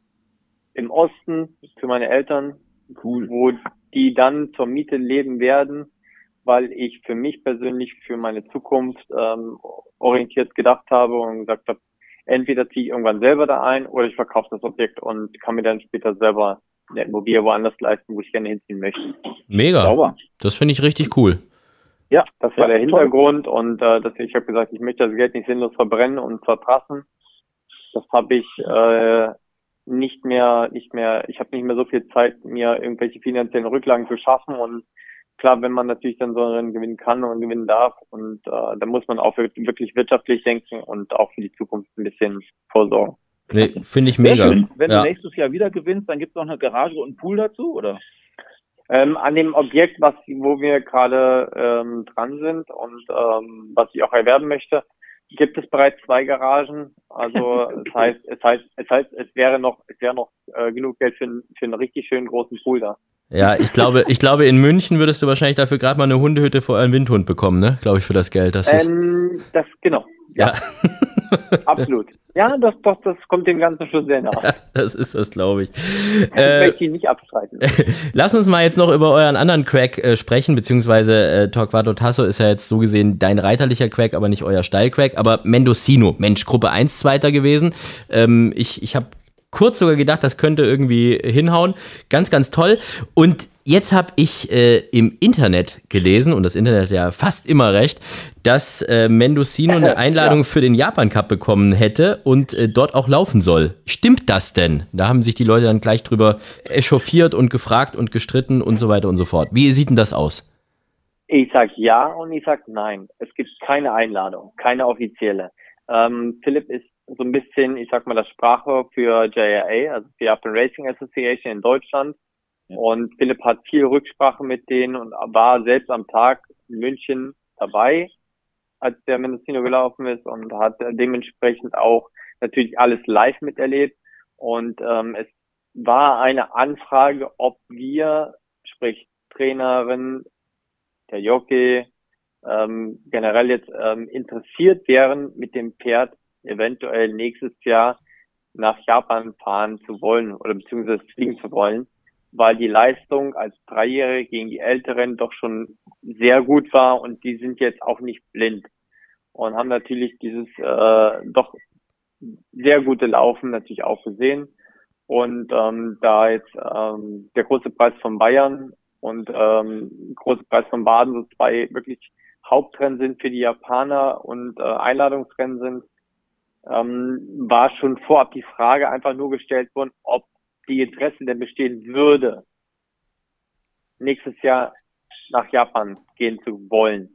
Im Osten für meine Eltern. Cool. Wo die dann zur Miete leben werden, weil ich für mich persönlich, für meine Zukunft ähm, orientiert gedacht habe und gesagt habe, entweder ziehe ich irgendwann selber da ein oder ich verkaufe das Objekt und kann mir dann später selber eine Immobilie woanders leisten, wo ich gerne hinziehen möchte. Mega. Sauber. Das finde ich richtig cool. Ja, das war ja, der Hintergrund toll. und äh, deswegen ich habe gesagt, ich möchte das Geld nicht sinnlos verbrennen und verprassen. Das habe ich äh, nicht mehr, nicht mehr, ich habe nicht mehr so viel Zeit, mir irgendwelche finanziellen Rücklagen zu schaffen und klar, wenn man natürlich dann so einen gewinnen kann und gewinnen darf und äh, dann muss man auch wirklich wirtschaftlich denken und auch für die Zukunft ein bisschen vorsorgen. Nee, finde ich mega. Wenn ja. du nächstes Jahr wieder gewinnst, dann gibt es noch eine Garage und einen Pool dazu, oder? Ähm, an dem Objekt, was wo wir gerade ähm, dran sind und ähm, was ich auch erwerben möchte, gibt es bereits zwei Garagen. Also es heißt, es heißt, es heißt, es wäre noch, es wäre noch äh, genug Geld für, für einen richtig schönen großen Pool da. Ja, ich glaube, ich glaube, in München würdest du wahrscheinlich dafür gerade mal eine Hundehütte vor einem Windhund bekommen, ne? Glaube ich, für das Geld. Das, ähm, das genau. Ja. ja. Absolut. Ja, das, das, das kommt dem Ganzen schon sehr nah. das ist das, glaube ich. Ich äh, möchte ihn nicht abstreiten. Lass uns mal jetzt noch über euren anderen Crack äh, sprechen, beziehungsweise äh, Torquato Tasso ist ja jetzt so gesehen dein reiterlicher Crack, aber nicht euer Steilcrack. Aber Mendocino, Mensch, Gruppe 1 Zweiter gewesen. Ähm, ich ich habe kurz sogar gedacht, das könnte irgendwie hinhauen. Ganz, ganz toll. Und jetzt habe ich äh, im Internet gelesen, und das Internet hat ja fast immer recht, dass äh, Mendocino eine Einladung ja. für den Japan Cup bekommen hätte und äh, dort auch laufen soll. Stimmt das denn? Da haben sich die Leute dann gleich drüber echauffiert und gefragt und gestritten und so weiter und so fort. Wie sieht denn das aus? Ich sag ja und ich sag nein. Es gibt keine Einladung, keine offizielle. Ähm, Philipp ist so ein bisschen, ich sag mal, das Sprachrohr für JRA, also die Japan Racing Association in Deutschland. Und Philipp hat viel Rücksprache mit denen und war selbst am Tag in München dabei, als der Mendocino gelaufen ist und hat dementsprechend auch natürlich alles live miterlebt. Und ähm, es war eine Anfrage, ob wir, sprich Trainerin, der Jockey, ähm, generell jetzt ähm, interessiert wären, mit dem Pferd eventuell nächstes Jahr nach Japan fahren zu wollen oder beziehungsweise fliegen zu wollen, weil die Leistung als Dreijährige gegen die Älteren doch schon sehr gut war und die sind jetzt auch nicht blind und haben natürlich dieses äh, doch sehr gute Laufen natürlich auch gesehen. Und ähm, da jetzt ähm, der große Preis von Bayern und ähm, große Preis von Baden so zwei wirklich Hauptrennen sind für die Japaner und äh, Einladungsrennen sind, ähm, war schon vorab die Frage einfach nur gestellt worden, ob die Interessen denn bestehen würde, nächstes Jahr nach Japan gehen zu wollen.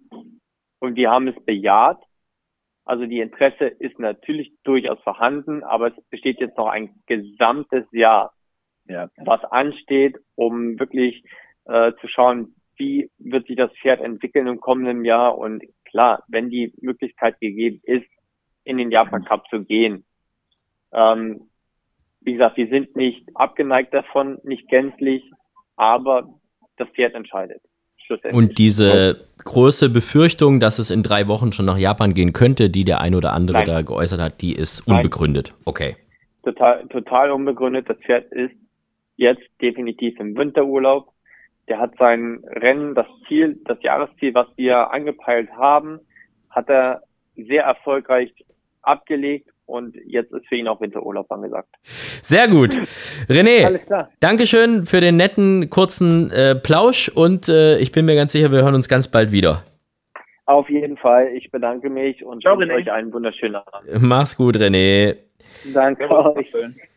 Und die haben es bejaht. Also die Interesse ist natürlich durchaus vorhanden, aber es besteht jetzt noch ein gesamtes Jahr, ja. was ansteht, um wirklich äh, zu schauen, wie wird sich das Pferd entwickeln im kommenden Jahr. Und klar, wenn die Möglichkeit gegeben ist, in den Japan Cup zu gehen. Ähm, wie gesagt, wir sind nicht abgeneigt davon, nicht gänzlich, aber das Pferd entscheidet. Und diese große Befürchtung, dass es in drei Wochen schon nach Japan gehen könnte, die der ein oder andere Nein. da geäußert hat, die ist unbegründet. Nein. Okay. Total, total unbegründet. Das Pferd ist jetzt definitiv im Winterurlaub. Der hat sein Rennen, das Ziel, das Jahresziel, was wir angepeilt haben, hat er sehr erfolgreich abgelegt und jetzt ist für ihn auch Winterurlaub angesagt. Sehr gut. René, Alles klar. Dankeschön für den netten, kurzen äh, Plausch und äh, ich bin mir ganz sicher, wir hören uns ganz bald wieder. Auf jeden Fall. Ich bedanke mich und Ciao, wünsche euch einen wunderschönen Abend. Mach's gut, René. Danke euch.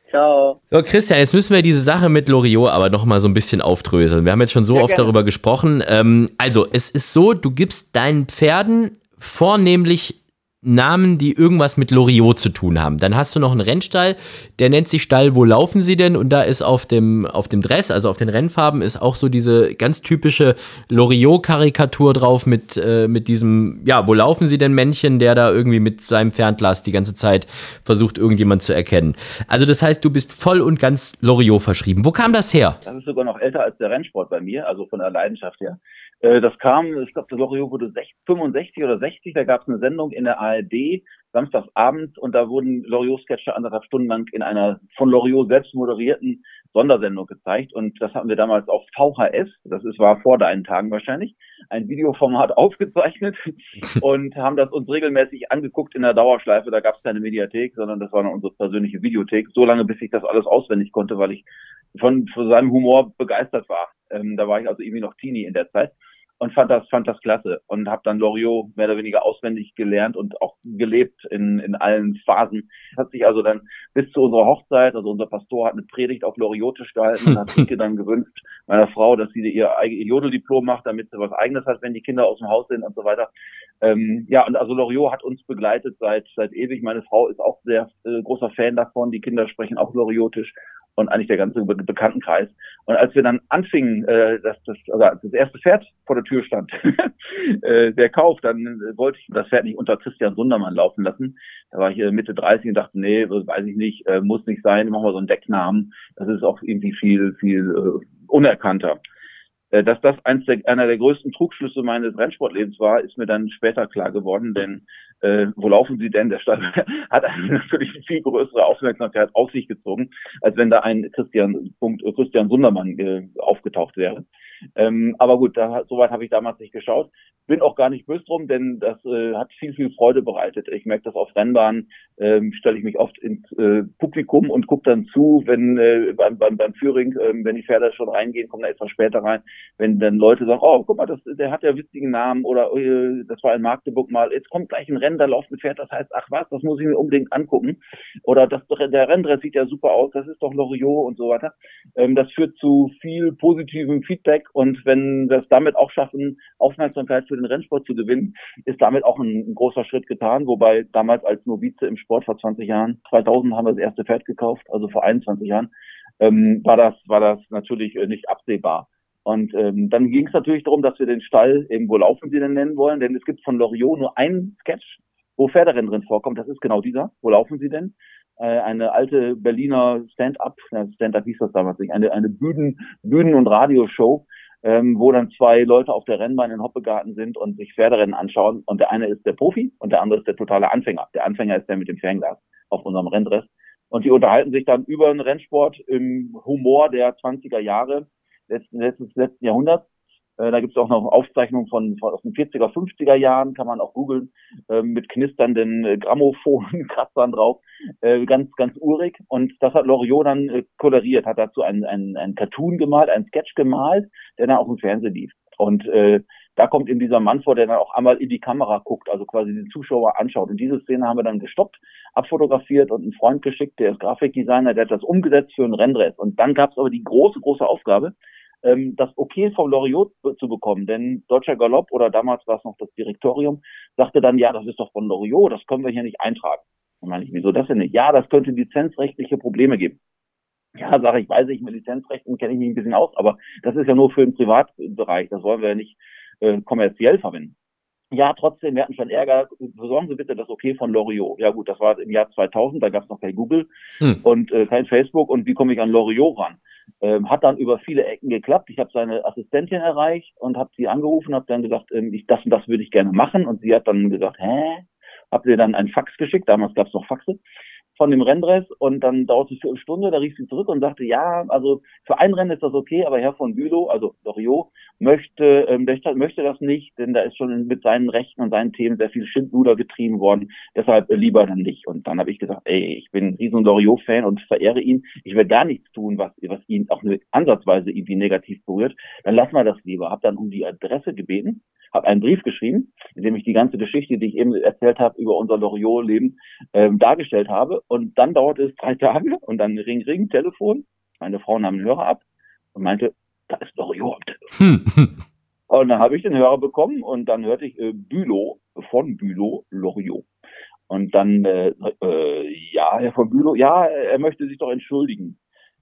Ciao. So, Christian, jetzt müssen wir diese Sache mit Loriot aber nochmal so ein bisschen aufdröseln. Wir haben jetzt schon so ja, oft gerne. darüber gesprochen. Ähm, also, es ist so, du gibst deinen Pferden vornehmlich Namen, die irgendwas mit Loriot zu tun haben. Dann hast du noch einen Rennstall, der nennt sich Stall Wo laufen sie denn? Und da ist auf dem, auf dem Dress, also auf den Rennfarben, ist auch so diese ganz typische Loriot-Karikatur drauf mit, äh, mit diesem, ja, Wo laufen sie denn Männchen, der da irgendwie mit seinem Fernglas die ganze Zeit versucht, irgendjemand zu erkennen. Also das heißt, du bist voll und ganz Loriot verschrieben. Wo kam das her? Das ist sogar noch älter als der Rennsport bei mir, also von der Leidenschaft her. Äh, das kam, ich glaube, das Loriot wurde 65 oder 60, da gab es eine Sendung in der ARD, samstagsabends, und da wurden Loriot-Sketche anderthalb Stunden lang in einer von Loriot selbst moderierten Sondersendung gezeigt. Und das hatten wir damals auf VHS, das ist, war vor deinen Tagen wahrscheinlich, ein Videoformat aufgezeichnet und haben das uns regelmäßig angeguckt in der Dauerschleife. Da gab es keine Mediathek, sondern das war noch unsere persönliche Videothek. So lange, bis ich das alles auswendig konnte, weil ich von, von seinem Humor begeistert war. Ähm, da war ich also irgendwie noch Teenie in der Zeit und fand das, fand das klasse und habe dann Loriot mehr oder weniger auswendig gelernt und auch gelebt in, in allen Phasen. Hat sich also dann bis zu unserer Hochzeit, also unser Pastor hat eine Predigt auf Loriotisch gehalten und hat Inke dann gewünscht, meiner Frau, dass sie ihr, ihr Jodeldiplom macht, damit sie was eigenes hat, wenn die Kinder aus dem Haus sind und so weiter. Ähm, ja, und also Loriot hat uns begleitet seit, seit ewig. Meine Frau ist auch sehr äh, großer Fan davon. Die Kinder sprechen auch Loriotisch und eigentlich der ganze Be Bekanntenkreis. Und als wir dann anfingen, äh, dass das, also als das erste Pferd vor der Tür stand, äh, der Kauf, dann äh, wollte ich das Pferd nicht unter Christian Sundermann laufen lassen. Da war ich äh, Mitte 30 und dachte, nee, weiß ich nicht, äh, muss nicht sein, machen wir so einen Decknamen. Das ist auch irgendwie viel, viel äh, unerkannter. Äh, dass das eins der, einer der größten Trugschlüsse meines Rennsportlebens war, ist mir dann später klar geworden, denn äh, wo laufen Sie denn? Der Stadt hat natürlich viel größere Aufmerksamkeit auf sich gezogen, als wenn da ein Christian, Punkt, Christian Sundermann äh, aufgetaucht wäre. Ähm, aber gut, da, soweit habe ich damals nicht geschaut. Bin auch gar nicht böse drum, denn das äh, hat viel, viel Freude bereitet. Ich merke das auf Rennbahnen, ähm, stelle ich mich oft ins äh, Publikum und gucke dann zu, wenn äh, beim, beim, beim Führing, äh, wenn die Pferde schon reingehen, kommen da etwas später rein, wenn dann Leute sagen, oh, guck mal, das, der hat ja witzigen Namen oder äh, das war in Magdeburg mal, jetzt kommt gleich ein Rennen, da läuft ein Pferd, das heißt, ach was, das muss ich mir unbedingt angucken. Oder das, der Renndress sieht ja super aus, das ist doch Loriot und so weiter. Ähm, das führt zu viel positivem Feedback und wenn wir es damit auch schaffen, Aufmerksamkeit für den Rennsport zu gewinnen, ist damit auch ein, ein großer Schritt getan. Wobei damals als Novize im Sport vor 20 Jahren, 2000 haben wir das erste Pferd gekauft, also vor 21 Jahren, ähm, war das war das natürlich äh, nicht absehbar. Und ähm, dann ging es natürlich darum, dass wir den Stall irgendwo laufen sie denn nennen wollen, denn es gibt von Loriot nur einen Sketch, wo Pferderennen drin vorkommt. Das ist genau dieser. Wo laufen sie denn? äh, eine alte Berliner Stand-up, Stand-up hieß das damals nicht, eine, eine Bühnen, Bühnen- und Radioshow, ähm, wo dann zwei Leute auf der Rennbahn in Hoppegarten sind und sich Pferderennen anschauen. Und der eine ist der Profi und der andere ist der totale Anfänger. Der Anfänger ist der mit dem Fernglas auf unserem Renndress. Und die unterhalten sich dann über den Rennsport im Humor der 20er Jahre letzten, letzten, letzten Jahrhunderts. Äh, da gibt es auch noch Aufzeichnungen von, von aus den 40er, 50er Jahren, kann man auch googeln, äh, mit knisternden äh, Grammophon-Kratzern drauf. Äh, ganz, ganz urig. Und das hat Loriot dann äh, koloriert, hat dazu einen, einen, einen Cartoon gemalt, einen Sketch gemalt, der dann auch im Fernsehen lief. Und äh, da kommt eben dieser Mann vor, der dann auch einmal in die Kamera guckt, also quasi den Zuschauer anschaut. Und diese Szene haben wir dann gestoppt, abfotografiert und einen Freund geschickt, der ist Grafikdesigner, der hat das umgesetzt für ein Renndress. Und dann gab es aber die große, große Aufgabe, ähm, das Okay vom Loriot zu bekommen. Denn Deutscher Galopp oder damals war es noch das Direktorium, sagte dann, ja, das ist doch von Loriot, das können wir hier nicht eintragen. Dann meine ich, wieso das denn nicht? Ja, das könnte lizenzrechtliche Probleme geben. Ja, sage ich, weiß ich, mit Lizenzrechten kenne ich mich ein bisschen aus, aber das ist ja nur für den Privatbereich, das wollen wir ja nicht äh, kommerziell verwenden. Ja, trotzdem, wir hatten schon Ärger. Besorgen Sie bitte das Okay von Loriot. Ja gut, das war im Jahr 2000, da gab es noch kein Google hm. und äh, kein Facebook. Und wie komme ich an Loriot ran? Ähm, hat dann über viele Ecken geklappt. Ich habe seine Assistentin erreicht und habe sie angerufen, habe dann gesagt, ähm, ich, das und das würde ich gerne machen. Und sie hat dann gesagt, hä? Hab ihr dann ein Fax geschickt, damals gab es noch Faxe, von dem Renndress und dann dauerte es eine Stunde, da rief sie zurück und sagte, ja, also für ein Rennen ist das okay, aber Herr von Bülow, also Loriot, möchte, ähm, möchte das nicht, denn da ist schon mit seinen Rechten und seinen Themen sehr viel Schindluder getrieben worden, deshalb äh, lieber dann nicht. Und dann habe ich gesagt, ey, ich bin ein riesen Loriot-Fan und verehre ihn, ich will gar nichts tun, was, was ihn auch nur ansatzweise irgendwie negativ berührt, dann lassen wir das lieber. Hab dann um die Adresse gebeten, habe einen Brief geschrieben, in dem ich die ganze Geschichte, die ich eben erzählt habe, über unser Loriot-Leben ähm, dargestellt habe. Und dann dauerte es drei Tage und dann Ring, Ring, Telefon. Meine Frau nahm den Hörer ab und meinte, da ist Loriot am Telefon. und dann habe ich den Hörer bekommen und dann hörte ich äh, Bülow von Bülow Loriot. Und dann, äh, äh, ja, Herr von Bülow, ja, er möchte sich doch entschuldigen.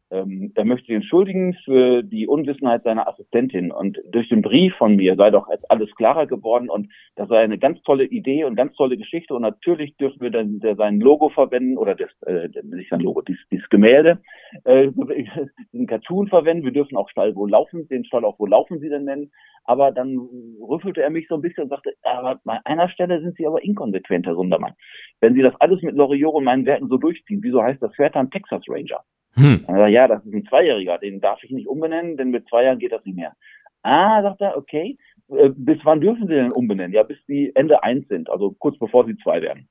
Ähm, er möchte sich entschuldigen für die Unwissenheit seiner Assistentin. Und durch den Brief von mir sei doch alles klarer geworden und das sei eine ganz tolle Idee und ganz tolle Geschichte. Und natürlich dürfen wir dann sein Logo verwenden oder das, äh, nicht sein Logo, dieses, dieses Gemälde, äh, den Cartoon verwenden. Wir dürfen auch Stall wo laufen, den Stall auch wo laufen Sie denn nennen. Aber dann rüffelte er mich so ein bisschen und sagte, aber an einer Stelle sind Sie aber inkonsequent, Herr Sundermann. Wenn Sie das alles mit Loriot und meinen Werken so durchziehen, wieso heißt das Pferd dann Texas Ranger? Hm. Also, ja, das ist ein Zweijähriger, den darf ich nicht umbenennen, denn mit zwei Jahren geht das nicht mehr. Ah, sagt er, okay. Äh, bis wann dürfen Sie denn umbenennen? Ja, bis die Ende eins sind, also kurz bevor Sie zwei werden.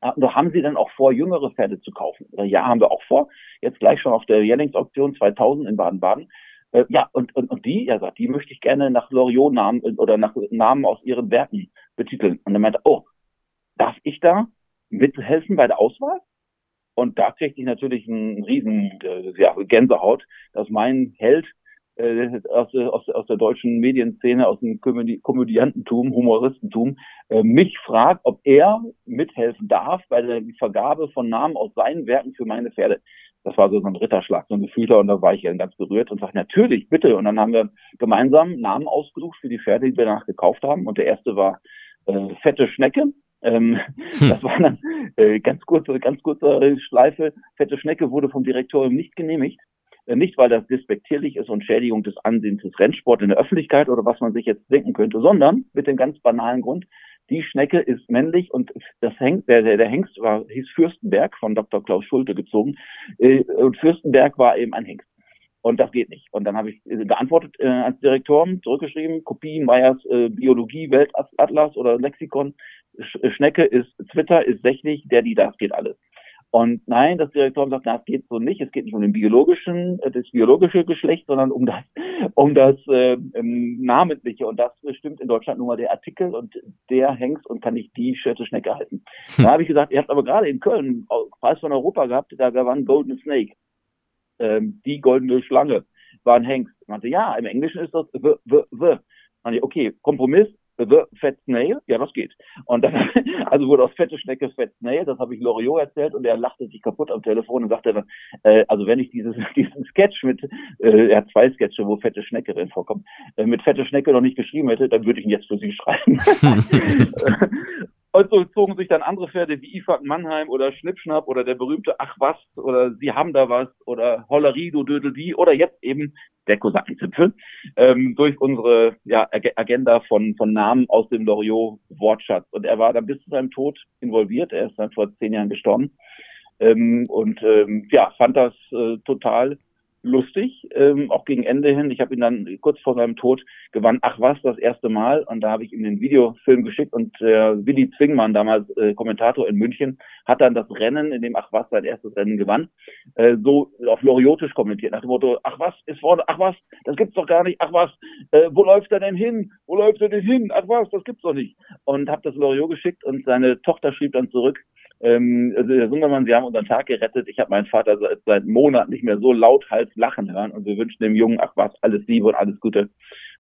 Ah, haben Sie denn auch vor, jüngere Pferde zu kaufen? Ja, haben wir auch vor. Jetzt gleich schon auf der Jennings-Auktion 2000 in Baden-Baden. Äh, ja, und, und, und die, er sagt, die möchte ich gerne nach Loriot-Namen äh, oder nach Namen aus ihren Werken betiteln. Und er meinte, oh, darf ich da mithelfen bei der Auswahl? Und da kriegte ich natürlich einen riesen äh, ja, Gänsehaut, dass mein Held äh, aus, aus, aus der deutschen Medienszene, aus dem Komödi Komödiantentum, Humoristentum, äh, mich fragt, ob er mithelfen darf bei der Vergabe von Namen aus seinen Werken für meine Pferde. Das war so ein Ritterschlag, so ein Gefühlter und da war ich dann ganz berührt und sagte, natürlich, bitte. Und dann haben wir gemeinsam Namen ausgesucht für die Pferde, die wir danach gekauft haben. Und der erste war äh, Fette Schnecke ähm, hm. Das war dann äh, ganz kurze, ganz kurze Schleife. Fette Schnecke wurde vom Direktorium nicht genehmigt. Äh, nicht, weil das despektierlich ist und Schädigung des Ansehens des Rennsports in der Öffentlichkeit oder was man sich jetzt denken könnte, sondern mit dem ganz banalen Grund, die Schnecke ist männlich und das Hengst, der, der, der Hengst war, hieß Fürstenberg von Dr. Klaus Schulte gezogen. Äh, und Fürstenberg war eben ein Hengst. Und das geht nicht. Und dann habe ich äh, geantwortet äh, als Direktor, zurückgeschrieben, Kopie Meyers äh, Biologie, Weltatlas oder Lexikon. Schnecke ist Twitter, ist sächlich, der, die, das geht alles. Und nein, das Direktorium sagt, na, es geht so nicht. Es geht nicht um den biologischen, äh, das biologische Geschlecht, sondern um das, um das äh, ähm, namentliche. Und das bestimmt in Deutschland nur mal der Artikel und der Hengst und kann nicht die Schürze Schnecke halten. Hm. Da habe ich gesagt, ihr habt aber gerade in Köln Preis von Europa gehabt, da gewann Golden Snake. Ähm, die goldene Schlange war ein Hengst. Ich meinte, ja, im Englischen ist das w, w, w. Okay, Kompromiss, The Fat Snail, ja, das geht. Und dann, also wurde aus fette Schnecke Fat Snail, das habe ich Loriot erzählt und er lachte sich kaputt am Telefon und sagte dann, äh, also wenn ich dieses, diesen Sketch mit, äh, er hat zwei Sketche, wo fette Schnecke drin vorkommt, äh, mit fette Schnecke noch nicht geschrieben hätte, dann würde ich ihn jetzt für sie schreiben. Und so zogen sich dann andere Pferde wie Ifak Mannheim oder Schnippschnapp oder der berühmte Ach was oder Sie haben da was oder Hollerie, du Dödel die oder jetzt eben der Kosakenzipfel ähm, durch unsere ja, Agenda von, von Namen aus dem Loriot-Wortschatz. Und er war dann bis zu seinem Tod involviert. Er ist dann vor zehn Jahren gestorben. Ähm, und ähm, ja, fand das äh, total lustig, ähm, auch gegen Ende hin. Ich habe ihn dann kurz vor seinem Tod gewann, ach was, das erste Mal. Und da habe ich ihm den Videofilm geschickt und äh, Willi Zwingmann, damals äh, Kommentator in München, hat dann das Rennen, in dem ach was sein erstes Rennen gewann, äh, so auf Loriotisch kommentiert, nach dem Motto, ach was, ist vorne, ach was, das gibt's doch gar nicht, ach was, äh, wo läuft er denn hin? Wo läuft er denn hin? Ach was, das gibt's doch nicht. Und habe das Loriot geschickt und seine Tochter schrieb dann zurück, ähm, also Herr Sundermann, Sie haben unseren Tag gerettet. Ich habe meinen Vater seit, seit Monaten nicht mehr so lauthals lachen hören und wir wünschen dem Jungen, ach was, alles Liebe und alles Gute.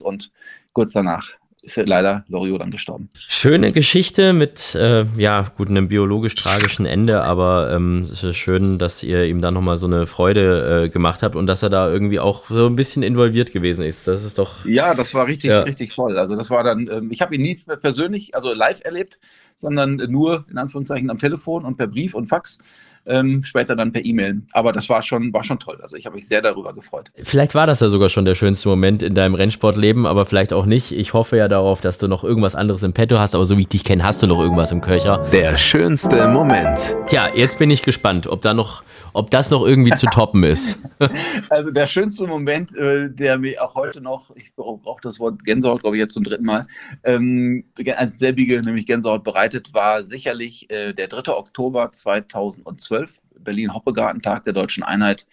Und kurz danach ist ja leider Loriot dann gestorben. Schöne Geschichte mit, äh, ja, gut, einem biologisch tragischen Ende, aber ähm, es ist schön, dass ihr ihm dann nochmal so eine Freude äh, gemacht habt und dass er da irgendwie auch so ein bisschen involviert gewesen ist. Das ist doch. Ja, das war richtig, ja. richtig toll. Also das war dann, ähm, ich habe ihn nie persönlich, also live erlebt, sondern nur in Anführungszeichen am Telefon und per Brief und Fax. Ähm, später dann per E-Mail. Aber das war schon, war schon toll. Also ich habe mich sehr darüber gefreut. Vielleicht war das ja sogar schon der schönste Moment in deinem Rennsportleben, aber vielleicht auch nicht. Ich hoffe ja darauf, dass du noch irgendwas anderes im Petto hast, aber so wie ich dich kenne, hast du noch irgendwas im Köcher. Der schönste Moment. Tja, jetzt bin ich gespannt, ob da noch, ob das noch irgendwie zu toppen ist. also der schönste Moment, äh, der mir auch heute noch, ich brauche das Wort Gänsehaut, glaube ich, jetzt zum dritten Mal, ähm, als selbige, nämlich Gänsehaut bereitet, war sicherlich äh, der 3. Oktober 2012. Berlin-Hoppegarten-Tag der Deutschen Einheit,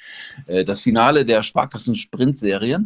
äh, das Finale der Sparkassen-Sprint-Serie.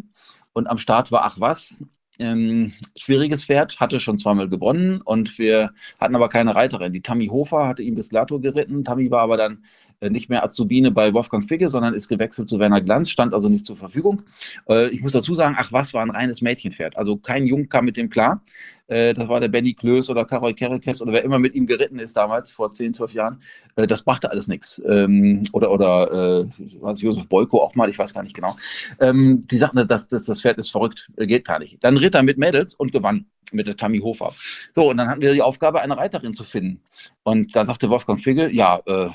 Und am Start war Ach was, ähm, schwieriges Pferd, hatte schon zweimal gewonnen und wir hatten aber keine Reiterin. Die Tammy Hofer hatte ihn bis Lato geritten. Tammy war aber dann nicht mehr Azubine bei Wolfgang Figge, sondern ist gewechselt zu Werner Glanz, stand also nicht zur Verfügung. Äh, ich muss dazu sagen, ach was, war ein reines Mädchenpferd. Also kein Jung kam mit dem klar. Äh, das war der Benny Klöß oder Karol Kerekes oder wer immer mit ihm geritten ist damals, vor 10, 12 Jahren. das brachte alles nichts. Ähm, oder oder äh, was Josef Boyko auch mal, ich weiß gar nicht genau. Ähm, die sagten, das, das, das Pferd ist verrückt, geht gar nicht. Dann ritt er mit Mädels und gewann mit der Tammy Hofer. So, und dann hatten wir die Aufgabe, eine Reiterin zu finden. Und da sagte Wolfgang Figge, ja, äh,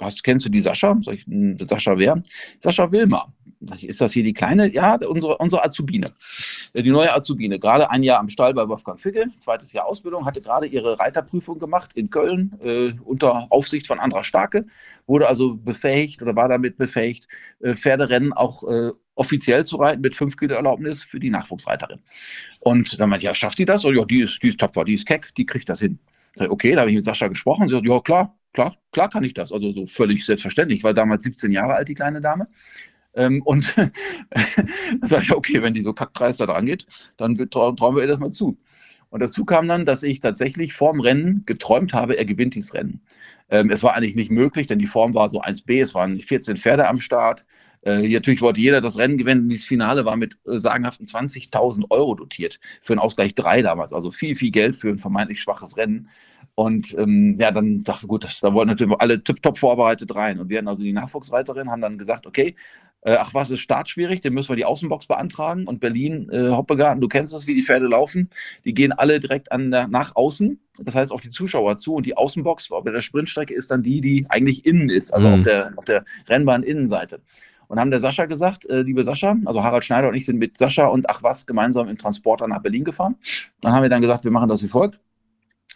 hast, kennst du die Sascha? Sag ich, hm, Sascha wer? Sascha Wilmer. Ich, ist das hier die kleine? Ja, unsere, unsere Azubine. Äh, die neue Azubine. Gerade ein Jahr am Stall bei Wolfgang Ficke, zweites Jahr Ausbildung, hatte gerade ihre Reiterprüfung gemacht in Köln äh, unter Aufsicht von Andra Starke, wurde also befähigt oder war damit befähigt, äh, Pferderennen auch äh, offiziell zu reiten mit 5 Kilo Erlaubnis für die Nachwuchsreiterin. Und dann meinte ich, ja, schafft die das? Und ja, die ist, die ist tapfer, die ist keck, die kriegt das hin. Sag ich, okay, da habe ich mit Sascha gesprochen. Sie sagt, ja, klar, klar, klar kann ich das. Also so völlig selbstverständlich. Ich war damals 17 Jahre alt, die kleine Dame. Ähm, und dann sage ich, okay, wenn die so kackreis da dran geht, dann trauen, trauen wir ihr das mal zu. Und dazu kam dann, dass ich tatsächlich vorm Rennen geträumt habe, er gewinnt dieses Rennen. Ähm, es war eigentlich nicht möglich, denn die Form war so 1B, es waren 14 Pferde am Start. Äh, natürlich wollte jeder das Rennen gewinnen. Dieses Finale war mit äh, sagenhaften 20.000 Euro dotiert. Für einen Ausgleich 3 damals. Also viel, viel Geld für ein vermeintlich schwaches Rennen. Und ähm, ja, dann dachte ich, gut, das, da wollten natürlich alle tiptop vorbereitet rein. Und wir hatten also die Nachwuchsreiterin, haben dann gesagt, okay, äh, ach was, ist startschwierig, dann müssen wir die Außenbox beantragen. Und Berlin, äh, Hoppegarten, du kennst das, wie die Pferde laufen. Die gehen alle direkt an der, nach außen. Das heißt auf die Zuschauer zu. Und die Außenbox bei der Sprintstrecke ist dann die, die eigentlich innen ist, also mhm. auf, der, auf der Rennbahn-Innenseite. Und haben der Sascha gesagt, äh, liebe Sascha, also Harald Schneider und ich sind mit Sascha und ach was gemeinsam im Transporter nach Berlin gefahren. Dann haben wir dann gesagt, wir machen das wie folgt.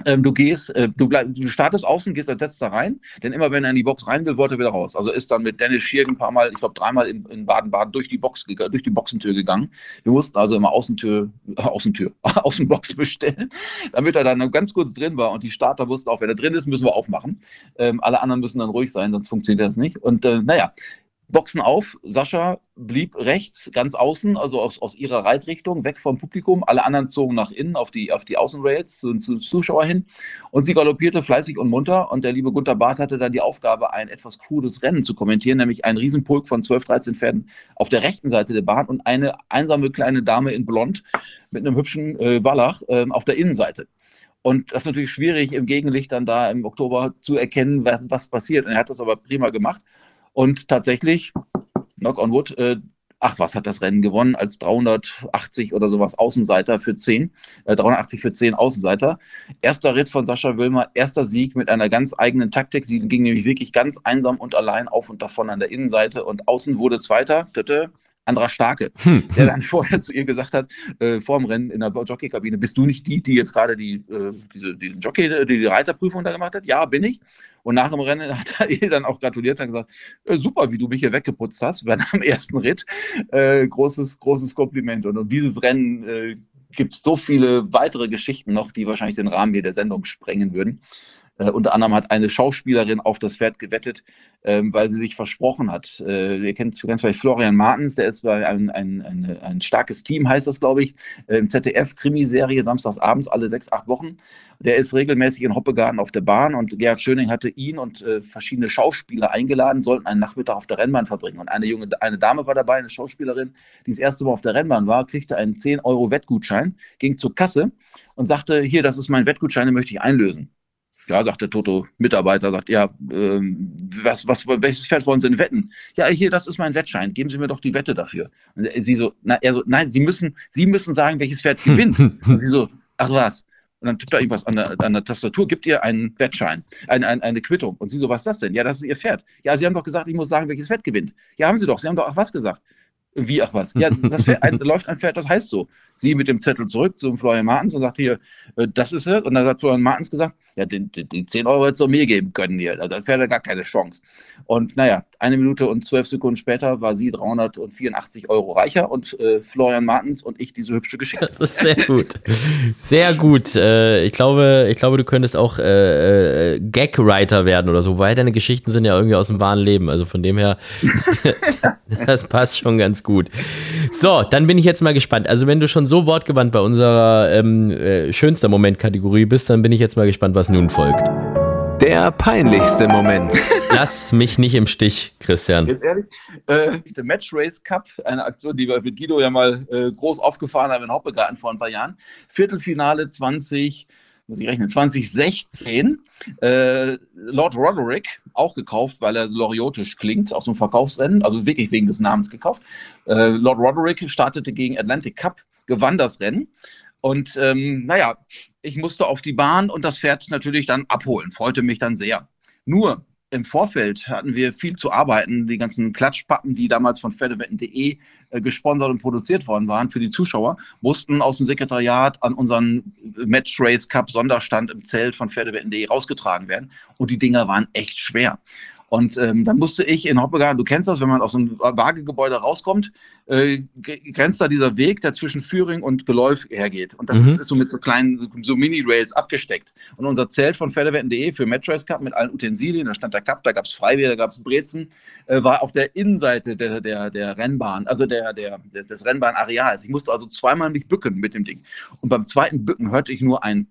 Ähm, du gehst, äh, du, bleib, du startest außen, gehst als letzter rein, denn immer wenn er in die Box rein will, wollte er wieder raus. Also ist dann mit Dennis Schier ein paar Mal, ich glaube dreimal in, Baden-Baden durch die Box durch die Boxentür gegangen. Wir mussten also immer Außentür, Außentür, Außenbox bestellen, damit er dann ganz kurz drin war und die Starter wussten auch, wenn er drin ist, müssen wir aufmachen. Ähm, alle anderen müssen dann ruhig sein, sonst funktioniert das nicht. Und äh, naja, Boxen auf. Sascha blieb rechts, ganz außen, also aus, aus ihrer Reitrichtung, weg vom Publikum. Alle anderen zogen nach innen auf die, auf die Außenrails zu, zu Zuschauer hin. Und sie galoppierte fleißig und munter. Und der liebe Gunter Barth hatte dann die Aufgabe, ein etwas cooles Rennen zu kommentieren, nämlich ein Riesenpulk von 12, 13 Pferden auf der rechten Seite der Bahn und eine einsame kleine Dame in Blond mit einem hübschen äh, Wallach äh, auf der Innenseite. Und das ist natürlich schwierig im Gegenlicht dann da im Oktober zu erkennen, was, was passiert. Und er hat das aber prima gemacht. Und tatsächlich, knock on wood, äh, ach, was hat das Rennen gewonnen als 380 oder sowas Außenseiter für 10, äh, 380 für 10 Außenseiter. Erster Ritt von Sascha Wilmer, erster Sieg mit einer ganz eigenen Taktik. Sie ging nämlich wirklich ganz einsam und allein auf und davon an der Innenseite und außen wurde Zweiter. Tüte, anderer Starke, hm. der dann vorher zu ihr gesagt hat, äh, vor dem Rennen in der Jockeykabine, bist du nicht die, die jetzt gerade die, äh, diese, diesen Jockey, die, die Reiterprüfung da gemacht hat? Ja, bin ich. Und nach dem Rennen hat er ihr dann auch gratuliert und gesagt, äh, super, wie du mich hier weggeputzt hast bei deinem ersten Ritt. Äh, großes, großes Kompliment. Und um dieses Rennen äh, gibt es so viele weitere Geschichten noch, die wahrscheinlich den Rahmen hier der Sendung sprengen würden. Äh, unter anderem hat eine Schauspielerin auf das Pferd gewettet, ähm, weil sie sich versprochen hat. Äh, ihr kennt ganz vielleicht Florian Martens, der ist bei ein, ein, ein, ein starkes Team, heißt das, glaube ich, äh, im ZDF-Krimiserie, samstags abends, alle sechs, acht Wochen. Der ist regelmäßig in Hoppegarten auf der Bahn und Gerhard Schöning hatte ihn und äh, verschiedene Schauspieler eingeladen, sollten einen Nachmittag auf der Rennbahn verbringen. Und eine junge, eine Dame war dabei, eine Schauspielerin, die das erste Mal auf der Rennbahn war, kriegte einen 10 Euro Wettgutschein, ging zur Kasse und sagte, hier, das ist mein Wettgutschein, den möchte ich einlösen. Ja, sagt der Toto-Mitarbeiter, sagt, ja, ähm, was, was, welches Pferd wollen Sie denn wetten? Ja, hier, das ist mein Wettschein, geben Sie mir doch die Wette dafür. Und sie so, na, er so, nein, Sie müssen, Sie müssen sagen, welches Pferd gewinnt. Und sie so, ach was. und dann tippt er irgendwas an der, an der Tastatur, gibt ihr einen Wettschein, ein, ein, eine Quittung. Und sie so, was ist das denn? Ja, das ist ihr Pferd. Ja, Sie haben doch gesagt, ich muss sagen, welches Pferd gewinnt. Ja, haben Sie doch. Sie haben doch auch was gesagt. Wie, ach was? Ja, das Pferd, ein, läuft ein Pferd, das heißt so. Sie mit dem Zettel zurück zum Florian Martens und sagt hier, äh, das ist es. Und dann hat Florian Martens gesagt, ja, die, die, die 10 Euro hätte es mir geben können hier. Also, dann wäre gar keine Chance. Und naja, eine Minute und zwölf Sekunden später war sie 384 Euro reicher und äh, Florian Martens und ich diese hübsche Geschichte. Das ist sehr gut. Sehr gut. Äh, ich, glaube, ich glaube, du könntest auch äh, äh, Gag-Writer werden oder so, weil deine Geschichten sind ja irgendwie aus dem wahren Leben. Also von dem her, das passt schon ganz gut. So, dann bin ich jetzt mal gespannt. Also wenn du schon so wortgewandt bei unserer ähm, äh, schönster Moment-Kategorie bist, dann bin ich jetzt mal gespannt, was nun folgt. Der peinlichste Moment. Lass mich nicht im Stich, Christian. Jetzt ehrlich, äh, der Match Race Cup, eine Aktion, die wir mit Guido ja mal äh, groß aufgefahren haben in Hoppegarten vor ein paar Jahren. Viertelfinale 20, muss ich rechnen, 2016. Äh, Lord Roderick, auch gekauft, weil er loriotisch klingt, aus dem Verkaufsrennen, also wirklich wegen des Namens gekauft. Äh, Lord Roderick startete gegen Atlantic Cup, gewann das Rennen. Und ähm, naja, ich musste auf die Bahn und das Pferd natürlich dann abholen. Freute mich dann sehr. Nur im Vorfeld hatten wir viel zu arbeiten. Die ganzen Klatschpappen, die damals von Pferdewetten.de äh, gesponsert und produziert worden waren für die Zuschauer, mussten aus dem Sekretariat an unseren Match Race Cup Sonderstand im Zelt von Pferdewetten.de rausgetragen werden. Und die Dinger waren echt schwer. Und ähm, dann musste ich in Hoppegarten, du kennst das, wenn man aus so einem Wagegebäude rauskommt, äh, grenzt da dieser Weg, der zwischen Führing und Geläuf hergeht. Und das mhm. ist so mit so kleinen, so Mini-Rails abgesteckt. Und unser Zelt von Pferdewetten.de für Matchrace Cup mit allen Utensilien, da stand der Cup, da gab es Freiwehr, da gab es Brezen, äh, war auf der Innenseite der, der, der Rennbahn, also der, der, der, des Rennbahnareals. Ich musste also zweimal mich bücken mit dem Ding. Und beim zweiten Bücken hörte ich nur ein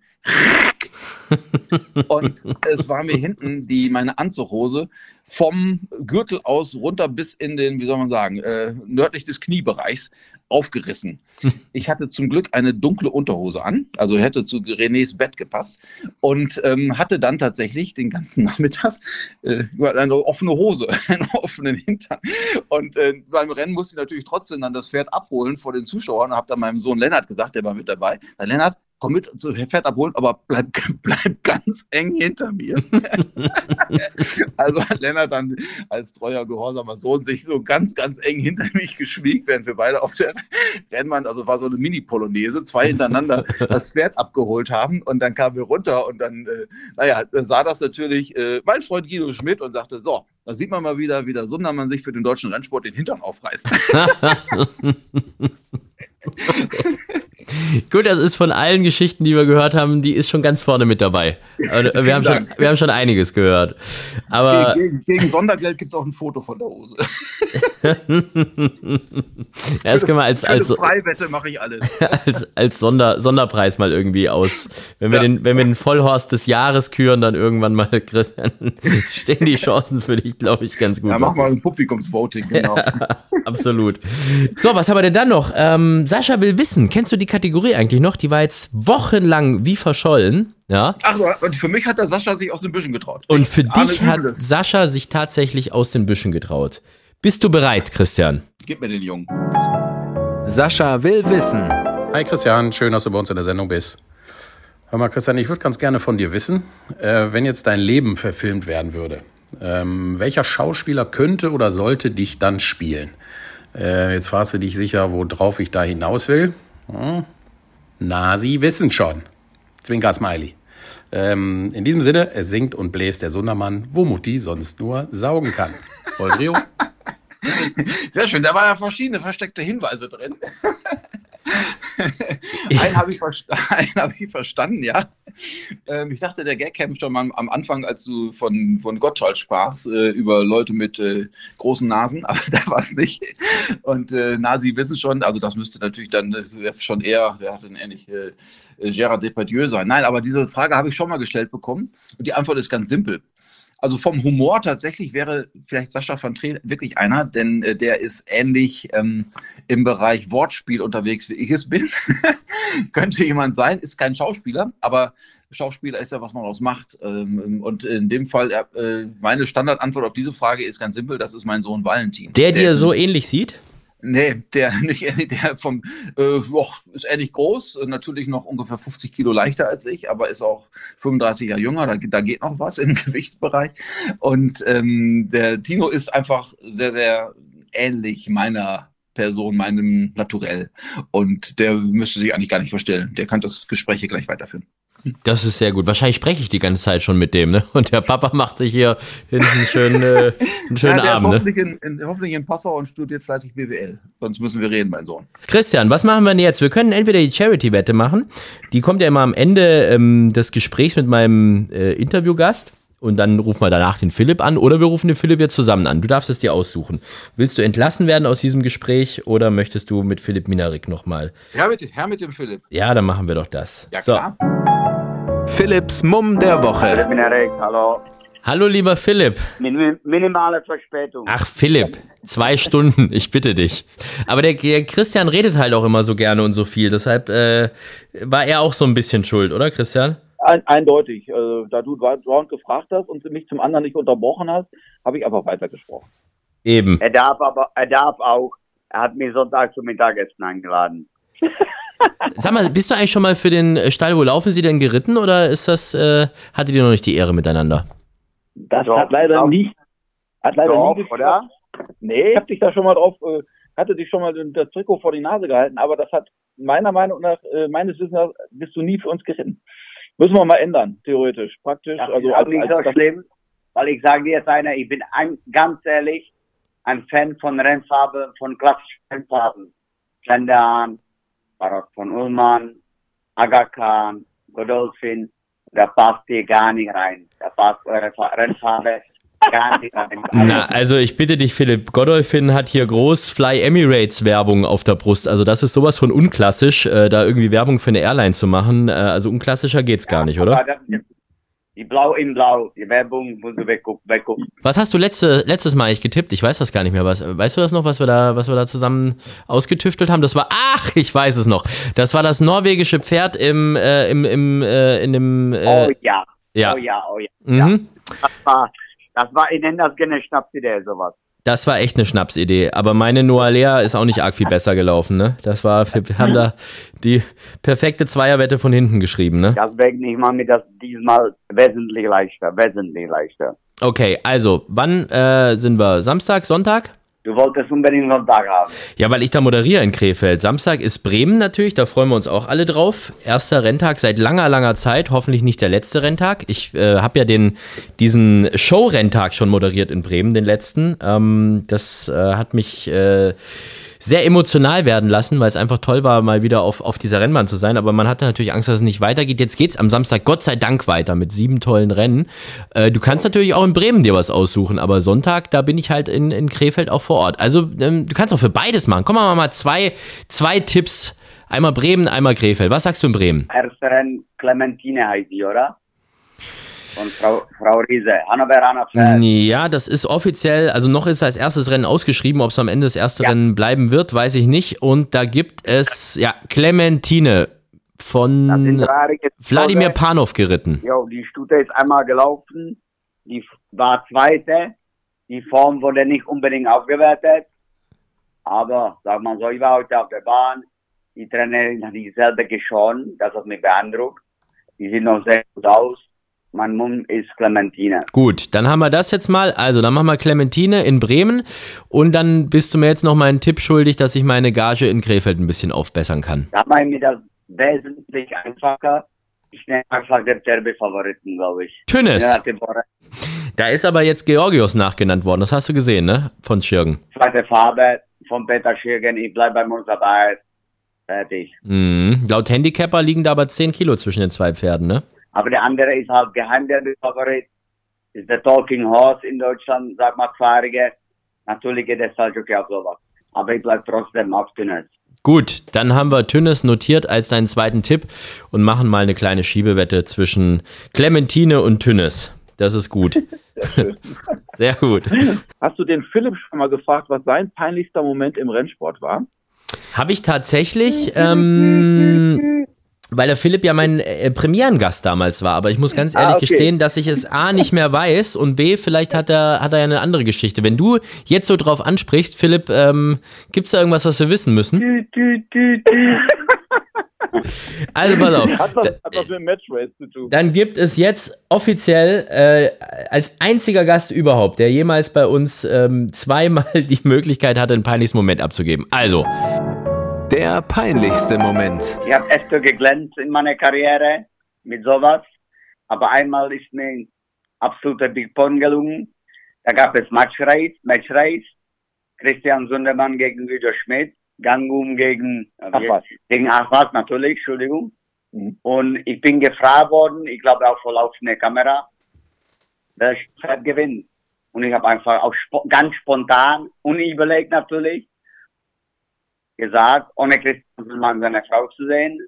und es war mir hinten die meine Anzughose vom Gürtel aus runter bis in den, wie soll man sagen, äh, nördlich des Kniebereichs aufgerissen. Ich hatte zum Glück eine dunkle Unterhose an, also hätte zu Renés Bett gepasst und ähm, hatte dann tatsächlich den ganzen Nachmittag äh, eine offene Hose, einen offenen Hintern. Und äh, beim Rennen musste ich natürlich trotzdem dann das Pferd abholen vor den Zuschauern und habe dann meinem Sohn Lennart gesagt, der war mit dabei, Lennart, komm mit zu Pferd abholen, aber bleib, bleib ganz eng hinter mir. also hat Lennart dann als treuer, gehorsamer Sohn sich so ganz, ganz eng hinter mich geschwiegt, während wir beide auf der Rennbahn, also war so eine Mini-Polonaise, zwei hintereinander das Pferd abgeholt haben und dann kamen wir runter und dann, äh, naja, dann sah das natürlich äh, mein Freund Guido Schmidt und sagte, so, da sieht man mal wieder, wie der Sundermann sich für den deutschen Rennsport den Hintern aufreißt. Gut, das ist von allen Geschichten, die wir gehört haben, die ist schon ganz vorne mit dabei. Wir haben, schon, wir haben schon einiges gehört. Aber gegen, gegen Sondergeld gibt es auch ein Foto von der Hose. das können wir als, als, Freiwette mache ich alles. als, als Sonder, Sonderpreis mal irgendwie aus. Wenn wir, ja. den, wenn wir den Vollhorst des Jahres küren, dann irgendwann mal stehen die Chancen für dich, glaube ich, ganz gut. Ja, mach mal ein Publikumsvoting, genau. Ja, absolut. So, was haben wir denn dann noch? Ähm, Sascha will wissen, kennst du die Kategorie eigentlich noch? Die war jetzt wochenlang wie verschollen. Ja. Ach, und für mich hat der Sascha sich aus den Büschen getraut. Und für Arne dich hat Übles. Sascha sich tatsächlich aus den Büschen getraut. Bist du bereit, Christian? Gib mir den Jungen. Sascha will wissen. Hi Christian, schön, dass du bei uns in der Sendung bist. Hör mal, Christian, ich würde ganz gerne von dir wissen, äh, wenn jetzt dein Leben verfilmt werden würde, ähm, welcher Schauspieler könnte oder sollte dich dann spielen? Äh, jetzt fragst du dich sicher, worauf ich da hinaus will. Hm. Na, Sie wissen schon. Zwinker Smiley. Ähm, in diesem Sinne, es singt und bläst der Sundermann, wo Mutti sonst nur saugen kann. Vollbrio. Sehr schön, da waren ja verschiedene versteckte Hinweise drin. einen habe ich, hab ich, verstanden, ja. Ähm, ich dachte, der Gag käme schon mal am Anfang, als du von, von Gottschalk sprachst, äh, über Leute mit äh, großen Nasen, aber da war es nicht. Und äh, Nasi wissen schon, also das müsste natürlich dann äh, schon eher, wer hat denn ähnlich, äh, Gérard Depardieu sein. Nein, aber diese Frage habe ich schon mal gestellt bekommen und die Antwort ist ganz simpel also vom Humor tatsächlich wäre vielleicht Sascha van Treel wirklich einer, denn äh, der ist ähnlich ähm, im Bereich Wortspiel unterwegs, wie ich es bin. Könnte jemand sein, ist kein Schauspieler, aber Schauspieler ist ja, was man daraus macht. Ähm, und in dem Fall, äh, meine Standardantwort auf diese Frage ist ganz simpel, das ist mein Sohn Valentin. Der, der dir so ähnlich sieht? Nee, der, nicht, der vom, äh, boah, ist ähnlich groß, äh, natürlich noch ungefähr 50 Kilo leichter als ich, aber ist auch 35 Jahre jünger, da, da geht noch was im Gewichtsbereich. Und ähm, der Tino ist einfach sehr, sehr ähnlich meiner Person, meinem Naturell. Und der müsste sich eigentlich gar nicht verstellen. Der kann das Gespräch hier gleich weiterführen. Das ist sehr gut. Wahrscheinlich spreche ich die ganze Zeit schon mit dem, ne? Und der Papa macht sich hier hinten schön, äh, einen schönen ja, der Abend, ne? hoffentlich, in, in, hoffentlich in Passau und studiert fleißig BWL. Sonst müssen wir reden, mein Sohn. Christian, was machen wir denn jetzt? Wir können entweder die Charity-Wette machen. Die kommt ja immer am Ende ähm, des Gesprächs mit meinem äh, Interviewgast. Und dann rufen wir danach den Philipp an oder wir rufen den Philipp jetzt zusammen an. Du darfst es dir aussuchen. Willst du entlassen werden aus diesem Gespräch oder möchtest du mit Philipp Minarik nochmal? Herr mit, Herr mit dem Philipp. Ja, dann machen wir doch das. Ja, so. Philipps Mumm der Woche. Hallo. Hallo, lieber Philipp. Min minimale Verspätung. Ach, Philipp, zwei Stunden, ich bitte dich. Aber der, der Christian redet halt auch immer so gerne und so viel. Deshalb äh, war er auch so ein bisschen schuld, oder, Christian? Ein, eindeutig. Also, da du dauernd gefragt hast und mich zum anderen nicht unterbrochen hast, habe ich einfach weitergesprochen. Eben. Er darf aber, er darf auch. Er hat mich Sonntag zum Mittagessen eingeladen. Sag mal, bist du eigentlich schon mal für den Stall, wo laufen sie denn geritten oder ist das, äh, hattet ihr noch nicht die Ehre miteinander? Das Doch, hat leider doch. nicht. Hat leider Doch, nie oder? Nee, ich habe dich da schon mal drauf, äh, hatte dich schon mal das Trikot vor die Nase gehalten, aber das hat meiner Meinung nach, äh, meines Wissens nach, bist du nie für uns geritten. Müssen wir mal ändern, theoretisch. Praktisch. Das also ist auch nicht so das- schlimm, weil ich sage dir jetzt einer, ich bin ein, ganz ehrlich ein Fan von Rennfarben, von klassischen Rennfarben. Schendan, Barock von Ullmann, Aga Khan, Godolphin, da passt hier gar nicht rein. Da passt eure Fa- Rennfarbe gar nicht rein. Na, also ich bitte dich, Philipp, Godolphin hat hier groß Fly Emirates Werbung auf der Brust. Also das ist sowas von unklassisch, äh, da irgendwie Werbung für eine Airline zu machen. Äh, also unklassischer geht's gar nicht, oder? Das- Die Blau in Blau, die Werbung, wo du wegguckst, wegguckst. Was hast du letzte, letztes Mal eigentlich getippt? Ich weiß das gar nicht mehr. Was, weißt du das noch, was wir da, was wir da zusammen ausgetüftelt haben? Das war, ach, ich weiß es noch. Das war das norwegische Pferd im, äh, im, im, äh, in dem, Oh äh, ja, ja. oh ja, oh ja. ja. Mhm. Das war, das war, ich nenne das gerne Schnapsidee, sowas. Das war echt eine Schnapsidee. Aber meine Noalea ist auch nicht arg viel besser gelaufen, ne? Das war, wir haben da die perfekte Zweierwette von hinten geschrieben, ne? Deswegen, ich mache mir das diesmal wesentlich leichter, wesentlich leichter. Okay, also, wann äh, sind wir? Samstag, Sonntag? Du wolltest unbedingt Sonntag haben. Ja, weil ich da moderiere in Krefeld. Samstag ist Bremen natürlich, da freuen wir uns auch alle drauf. Erster Renntag seit langer, langer Zeit, hoffentlich nicht der letzte Renntag. Ich äh, habe ja den, diesen Show-Renntag schon moderiert in Bremen, den letzten. Ähm, das äh, hat mich äh, sehr emotional werden lassen, weil es einfach toll war, mal wieder auf, auf dieser Rennbahn zu sein. Aber man hatte natürlich Angst, dass es nicht weitergeht. Jetzt geht's am Samstag Gott sei Dank weiter mit sieben tollen Rennen. Äh, du kannst natürlich auch in Bremen dir was aussuchen, aber Sonntag, da bin ich halt in, in Krefeld auch vor Ort. Also ähm, du kannst auch für beides machen. Komm mal mal zwei, zwei Tipps. Einmal Bremen, einmal Krefeld. Was sagst du in Bremen? Erster Rennen, Clementine heißt die, oder? Von Frau, Frau Riese, Hannoveraner Pferd. Ja, das ist offiziell, also noch ist als erstes Rennen ausgeschrieben. Ob es am Ende das erste Ja. Rennen bleiben wird, weiß ich nicht. Und da gibt es, ja, Clementine von Wladimir. Panov geritten. Jo, die Stute ist einmal gelaufen, die war zweite, die Form wurde nicht unbedingt aufgewertet, aber sag mal so, ich war heute auf der Bahn, die Trainerin hat dieselbe geschoren, das hat mich beeindruckt, die sieht noch sehr gut aus, mein Mund ist Clementine. Gut, dann haben wir das jetzt mal. Also, dann machen wir Clementine in Bremen und dann bist du mir jetzt noch mal einen Tipp schuldig, dass ich meine Gage in Krefeld ein bisschen aufbessern kann. Da mache ich mir das wesentlich einfacher. Ich nehme einfach den Derby-Favoriten, glaube ich. Tünnes. Ja, Da ist aber jetzt Georgios nachgenannt worden. Das hast du gesehen, ne? Von Schirgen. zweite Farbe von Peter Schirgen, ich bleibe bei uns dabei. Fertig. Mhm. Laut Handicapper liegen da aber 10 Kilo zwischen den zwei Pferden, ne? Aber der andere ist halt Geheimderby-Favorit. Ist der Talking Horse in Deutschland, sag mal, Fahrige. Natürlich geht der Saljoki auf sowas. Aber ich bleib trotzdem auf Tünnes. Gut, dann haben wir Tünnes notiert als deinen zweiten Tipp und machen mal eine kleine Schiebewette zwischen Clementine und Tünnes. Das ist gut. Sehr gut. Hast du den Philipp schon mal gefragt, was sein peinlichster Moment im Rennsport war? Habe ich tatsächlich, ähm, weil der Philipp ja mein äh, Premierengast damals war. Aber ich muss ganz ehrlich Ah, okay. gestehen, dass ich es A nicht mehr weiß und B, vielleicht hat er, hat er ja eine andere Geschichte. Wenn du jetzt so drauf ansprichst, Philipp, ähm, gibt es da irgendwas, was wir wissen müssen? Tü, tü, tü, tü. Also pass auf. Hat was, hat was mit dem Matchrace zu tun. Dann gibt es jetzt offiziell äh, als einziger Gast überhaupt, der jemals bei uns ähm, zweimal die Möglichkeit hatte, einen peinlichsten Moment abzugeben. Also, Der peinlichste Moment. Ich habe öfter geglänzt in meiner Karriere mit sowas. Aber einmal ist mir ein absoluter Big Pong gelungen. Da gab es Matchrace, Matchrace. Christian Sundermann gegen Guido Schmidt. Gangum gegen, äh, Ach was. gegen Achwas natürlich, Entschuldigung. Mhm. Und ich bin gefragt worden, ich glaube auch vor laufender Kamera, wer gewinnt. Und ich habe einfach auch spo ganz spontan, unüberlegt natürlich, gesagt, ohne Christian Sundermann seine Frau zu sehen,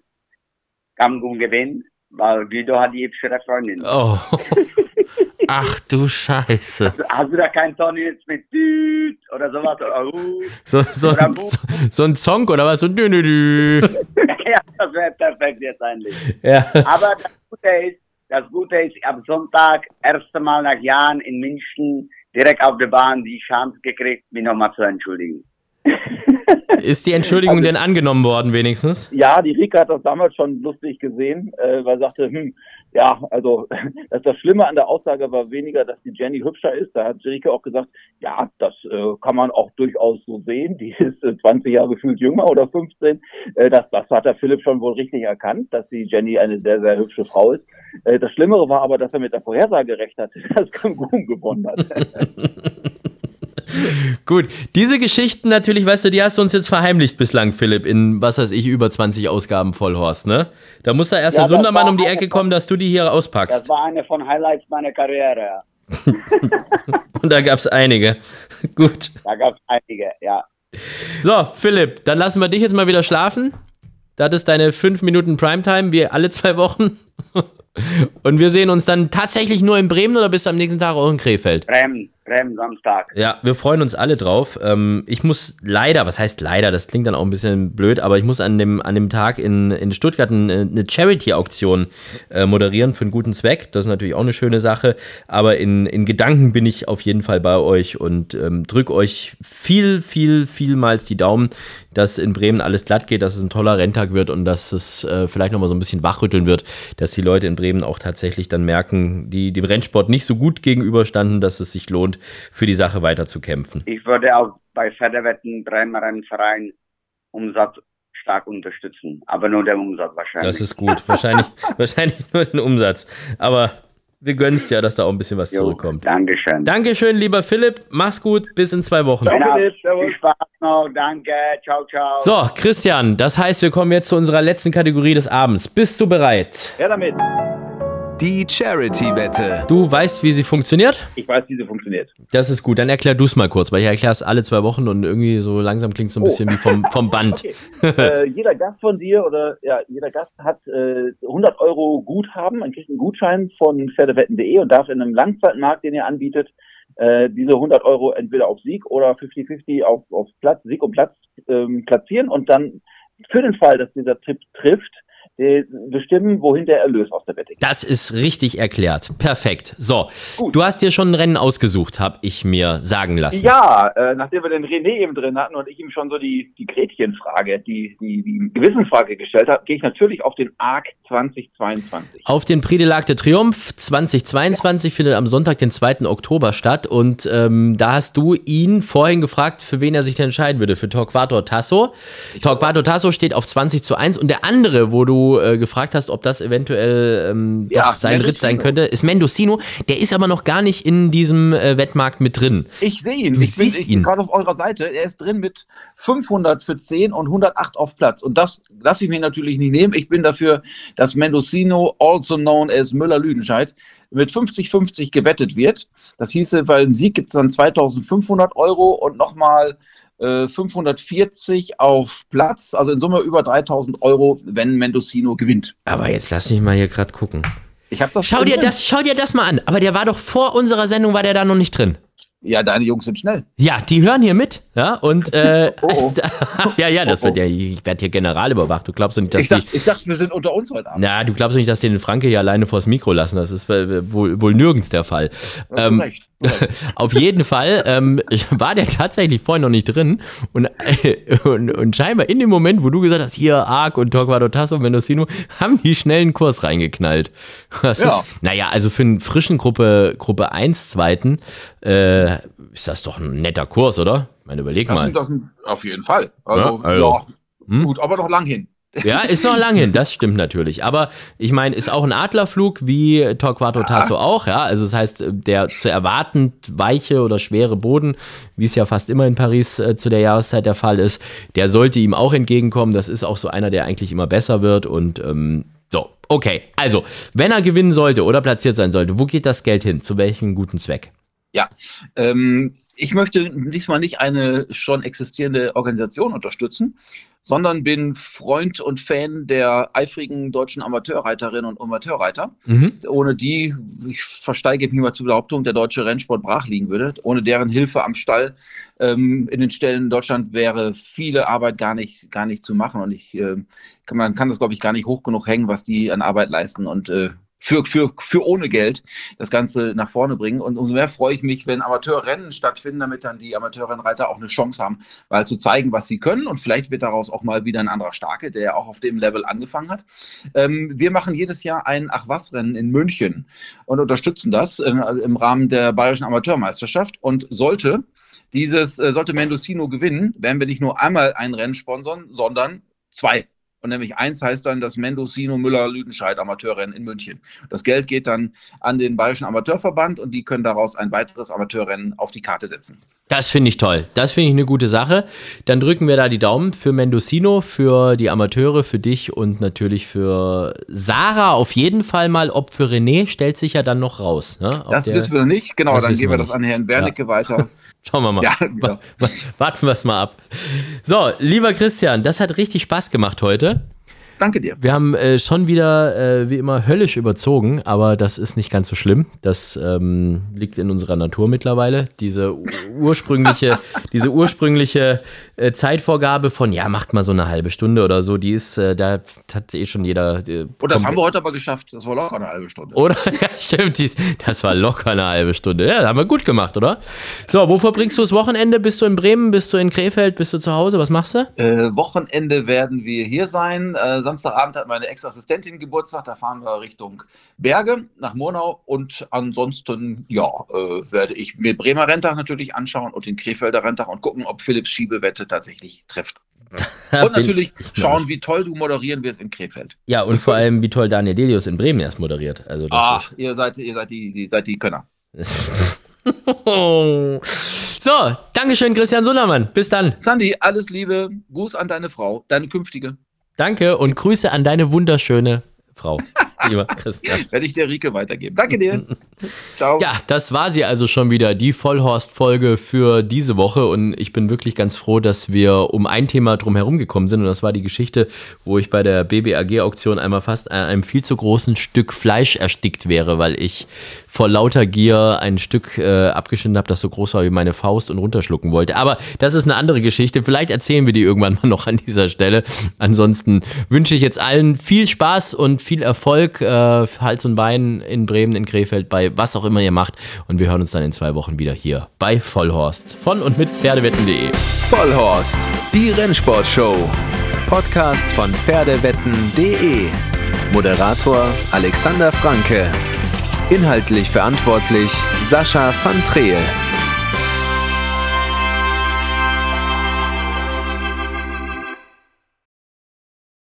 Gangum gewinnt, weil Guido hat die hübschere Freundin. oh. Ach du Scheiße. Hast du da keinen Ton jetzt mit Düt oder sowas? Oder, uh? So, so, Oder ein, so, so ein Song oder was? So ein dü -dü -dü. ja, das wäre perfekt jetzt eigentlich. Ja. Aber das Gute ist, das Gute ist, am Sonntag, erste Mal nach Jahren in München, direkt auf der Bahn die Chance gekriegt, mich nochmal zu entschuldigen. Ist die Entschuldigung denn angenommen worden wenigstens? Ja, die Rika hat das damals schon lustig gesehen, äh, weil sie sagte, hm, ja, also das, das Schlimme an der Aussage war weniger, dass die Jenny hübscher ist. Da hat Rika auch gesagt, ja, das äh, kann man auch durchaus so sehen. Die ist äh, 20 Jahre gefühlt jünger oder 15. Äh, das, das hat der Philipp schon wohl richtig erkannt, dass die Jenny eine sehr, sehr hübsche Frau ist. Äh, das Schlimmere war aber, dass er mit der Vorhersage recht hatte, dass Cancun gewonnen hat. Gut, diese Geschichten natürlich, weißt du, die hast du uns jetzt verheimlicht bislang, Philipp, in, was weiß ich, über 20 Ausgaben Vollhorst, ne? Da muss da erst Ja, der das Sundermann um die Ecke kommen, dass du die hier Das auspackst. war eine von Highlights meiner Karriere. Und da gab's einige. Gut. Da gab es einige, ja. So, Philipp, dann lassen wir dich jetzt mal wieder schlafen. Das ist deine fünf Minuten Primetime, wie alle zwei Wochen. Und wir sehen uns dann tatsächlich nur in Bremen oder bist du am nächsten Tag auch in Krefeld? Bremen, Bremen, Samstag. Ja, wir freuen uns alle drauf. Ähm, ich muss leider, was heißt leider, das klingt dann auch ein bisschen blöd, aber ich muss an dem, an dem Tag in, in Stuttgart eine, eine Charity-Auktion äh, moderieren für einen guten Zweck. Das ist natürlich auch eine schöne Sache. Aber in, in Gedanken bin ich auf jeden Fall bei euch und ähm, drück euch viel, viel, vielmals die Daumen, dass in Bremen alles glatt geht, dass es ein toller Renntag wird und dass es äh, vielleicht nochmal so ein bisschen wachrütteln wird, dass die Leute in Bremen auch tatsächlich dann merken, die dem Rennsport nicht so gut gegenüberstanden, dass es sich lohnt, für die Sache weiter zu kämpfen. Ich würde auch bei Pferdewetten Bremer Rennverein Umsatz stark unterstützen. Aber nur der Umsatz wahrscheinlich. Das ist gut. Wahrscheinlich, wahrscheinlich nur den Umsatz. Aber wir gönnen es ja, dass da auch ein bisschen was Jo, zurückkommt. Dankeschön. Dankeschön, lieber Philipp. Mach's gut. Bis in zwei Wochen. Danke. Viel Spaß noch. Danke. Ciao, ciao. So, Christian, das heißt, wir kommen jetzt zu unserer letzten Kategorie des Abends. Bist du bereit? Ja, damit. Die Charity-Wette. Du weißt, wie sie funktioniert? Ich weiß, wie sie funktioniert. Das ist gut. Dann erklär du es mal kurz, weil ich erkläre es alle zwei Wochen und irgendwie so langsam klingt es so ein Oh. bisschen wie vom, vom Band. Okay. äh, jeder Gast von dir oder ja, jeder Gast hat äh, 100 Euro Guthaben, man kriegt einen Gutschein von Pferdewetten.de und darf in einem Langzeitmarkt, den ihr anbietet, äh, diese 100 Euro entweder auf Sieg oder 50-50 auf, auf Platz, Sieg und Platz ähm, platzieren und dann für den Fall, dass dieser Tipp trifft, bestimmen, wohin der Erlös aus der Wette geht. Das ist richtig erklärt. Perfekt. So, Gut. du hast dir schon ein Rennen ausgesucht, habe ich mir sagen lassen. Ja, äh, nachdem wir den René eben drin hatten und ich ihm schon so die, die Gretchenfrage, die, die, die Gewissensfrage gestellt habe, gehe ich natürlich auf den ARC 2022. Auf den Prix de l'Arc de Triomphe 2022 findet am Sonntag, den 2. Oktober statt. Und ähm, da hast du ihn vorhin gefragt, für wen er sich denn entscheiden würde. Für Torquato Tasso. Torquato Tasso steht auf 20 zu 1. Und der andere, wo du äh, gefragt hast, ob das eventuell ähm, Ja, sein Ritt sein Mendocino. könnte, ist Mendocino. Der ist aber noch gar nicht in diesem äh, Wettmarkt mit drin. Ich sehe ihn. Du ich bin, ich ihn. bin gerade auf eurer Seite. Er ist drin mit 500 für 10 und 108 auf Platz. Und das lasse ich mir natürlich nicht nehmen. Ich bin dafür, dass Mendocino, also known as Müller-Lüdenscheid, mit 50-50 gewettet wird. Das hieße, weil ein Sieg gibt es dann 2500 Euro und nochmal äh, 540 auf Platz. Also in Summe über 3000 Euro, wenn Mendocino gewinnt. Aber jetzt lass mich mal hier gerade gucken. Ich habe das Schau drin. dir das, schau dir das mal an. Aber der war doch vor unserer Sendung, war der da noch nicht drin. Ja, deine Jungs sind schnell. Ja, die hören hier mit, ja, und äh, Oh, oh. ja, ja, das wird ja, ich werde hier general überwacht. Du glaubst doch nicht, dass Ich die. dachte, ich dachte, wir sind unter uns heute Abend. Na, du glaubst doch nicht, dass die den Franke hier alleine vors Mikro lassen. Das ist äh, wohl, wohl nirgends der Fall. Ähm, recht. Auf jeden Fall ähm, war der tatsächlich vorhin noch nicht drin und, und, und scheinbar in dem Moment, wo du gesagt hast, hier Arc und Torquato Tasso und Mendocino, haben die schnell einen Kurs reingeknallt. Das Ja. ist, naja, also für einen frischen Gruppe, Gruppe 1 Zweiten äh, ist das doch ein netter Kurs, oder? Ich meine, überleg Das mal. sind auf jeden Fall. Also, Ja, also. ja, Hm? gut, aber noch lang hin. Ja, ist noch lang hin, das stimmt natürlich. Aber ich meine, ist auch ein Adlerflug wie Torquato Tasso auch, ja. Also das heißt, der zu erwartend weiche oder schwere Boden, wie es ja fast immer in Paris äh, zu der Jahreszeit der Fall ist, der sollte ihm auch entgegenkommen. Das ist auch so einer, der eigentlich immer besser wird und ähm, so. Okay, also, wenn er gewinnen sollte oder platziert sein sollte, wo geht das Geld hin? Zu welchem guten Zweck? Ähm, ich möchte diesmal nicht eine schon existierende Organisation unterstützen, sondern bin Freund und Fan der eifrigen deutschen Amateurreiterinnen und Amateurreiter. Mhm. Ohne die, ich versteige mich mal zur Behauptung, der deutsche Rennsport brach liegen würde. Ohne deren Hilfe am Stall ähm, in den Stellen in Deutschland wäre viele Arbeit gar nicht, gar nicht zu machen. Und ich, äh, kann, man kann das, glaube ich, gar nicht hoch genug hängen, was die an Arbeit leisten. Und äh, für, für, für ohne Geld das Ganze nach vorne bringen. Und umso mehr freue ich mich, wenn Amateurrennen stattfinden, damit dann die Amateurrennreiter auch eine Chance haben, mal zu zeigen, was sie können. Und vielleicht wird daraus auch mal wieder ein anderer Starke, der auch auf dem Level angefangen hat. Ähm, wir machen jedes Jahr ein Ach-Was-Rennen in München und unterstützen das äh, im Rahmen der Bayerischen Amateurmeisterschaft. Und sollte dieses, äh, sollte Mendocino gewinnen, werden wir nicht nur einmal ein Rennen sponsern, sondern zwei. Und nämlich eins heißt dann das Mendocino Müller-Lüdenscheid Amateurrennen in München. Das Geld geht dann an den Bayerischen Amateurverband und die können daraus ein weiteres Amateurrennen auf die Karte setzen. Das finde ich toll. Das finde ich eine gute Sache. Dann drücken wir da die Daumen für Mendocino, für die Amateure, für dich und natürlich für Sarah auf jeden Fall mal. Ob für René stellt sich ja dann noch raus. Ne? Das wissen wir noch nicht. Genau, dann geben wir wir das an Herrn Wernicke weiter. Schauen wir mal. Ja, genau. Wa- Warten wir es mal ab. So, lieber Christian, das hat richtig Spaß gemacht heute. Danke dir. Wir haben äh, schon wieder, äh, wie immer, höllisch überzogen, aber das ist nicht ganz so schlimm. Das ähm, liegt in unserer Natur mittlerweile. Diese ursprüngliche, diese ursprüngliche äh, Zeitvorgabe von, ja, macht mal so eine halbe Stunde oder so, die ist, äh, da hat eh schon jeder. Äh, Und das haben wir heute aber geschafft. Das war locker eine halbe Stunde. Oder? Ja, stimmt. Das war locker eine halbe Stunde. Ja, haben wir gut gemacht, oder? So, wo verbringst du das Wochenende? Bist du in Bremen? Bist du in Krefeld? Bist du zu Hause? Was machst du? Äh, Wochenende werden wir hier sein. Samstagabend hat meine Ex-Assistentin Geburtstag. Da fahren wir Richtung Berge nach Murnau. Und ansonsten, ja, äh, werde ich mir Bremer Renntag natürlich anschauen und den Krefelder Renntag und gucken, ob Philipps Schiebewette tatsächlich trifft. Und natürlich schauen, wie toll du moderieren wirst in Krefeld. Ja, und vor allem, wie toll Daniel Delius in Bremen erst moderiert. Also, Ach, ihr seid, ihr seid die, die, seid die Könner. ist. so, Dankeschön, Christian Sundermann. Bis dann. Sandy, alles Liebe. Gruß an deine Frau, deine künftige. Danke und Grüße an deine wunderschöne Frau, lieber Christian. Werde ich der Rike weitergeben. Danke dir. Ciao. Ja, das war sie also schon wieder, die Vollhorst-Folge für diese Woche. Und ich bin wirklich ganz froh, dass wir um ein Thema drum herum gekommen sind. Und das war die Geschichte, wo ich bei der BBAG-Auktion einmal fast an einem viel zu großen Stück Fleisch erstickt wäre, weil ich vor lauter Gier ein Stück äh, abgeschnitten habe, das so groß war wie meine Faust und runterschlucken wollte. Aber das ist eine andere Geschichte. Vielleicht erzählen wir die irgendwann mal noch an dieser Stelle. Ansonsten wünsche ich jetzt allen viel Spaß und viel Erfolg, äh, Hals und Bein in Bremen, in Krefeld, bei was auch immer ihr macht. Und wir hören uns dann in zwei Wochen wieder hier bei Vollhorst von und mit Pferdewetten.de. Vollhorst, die Rennsportshow. Podcast von Pferdewetten.de. Moderator Alexander Franke. Inhaltlich verantwortlich Sascha van Treel.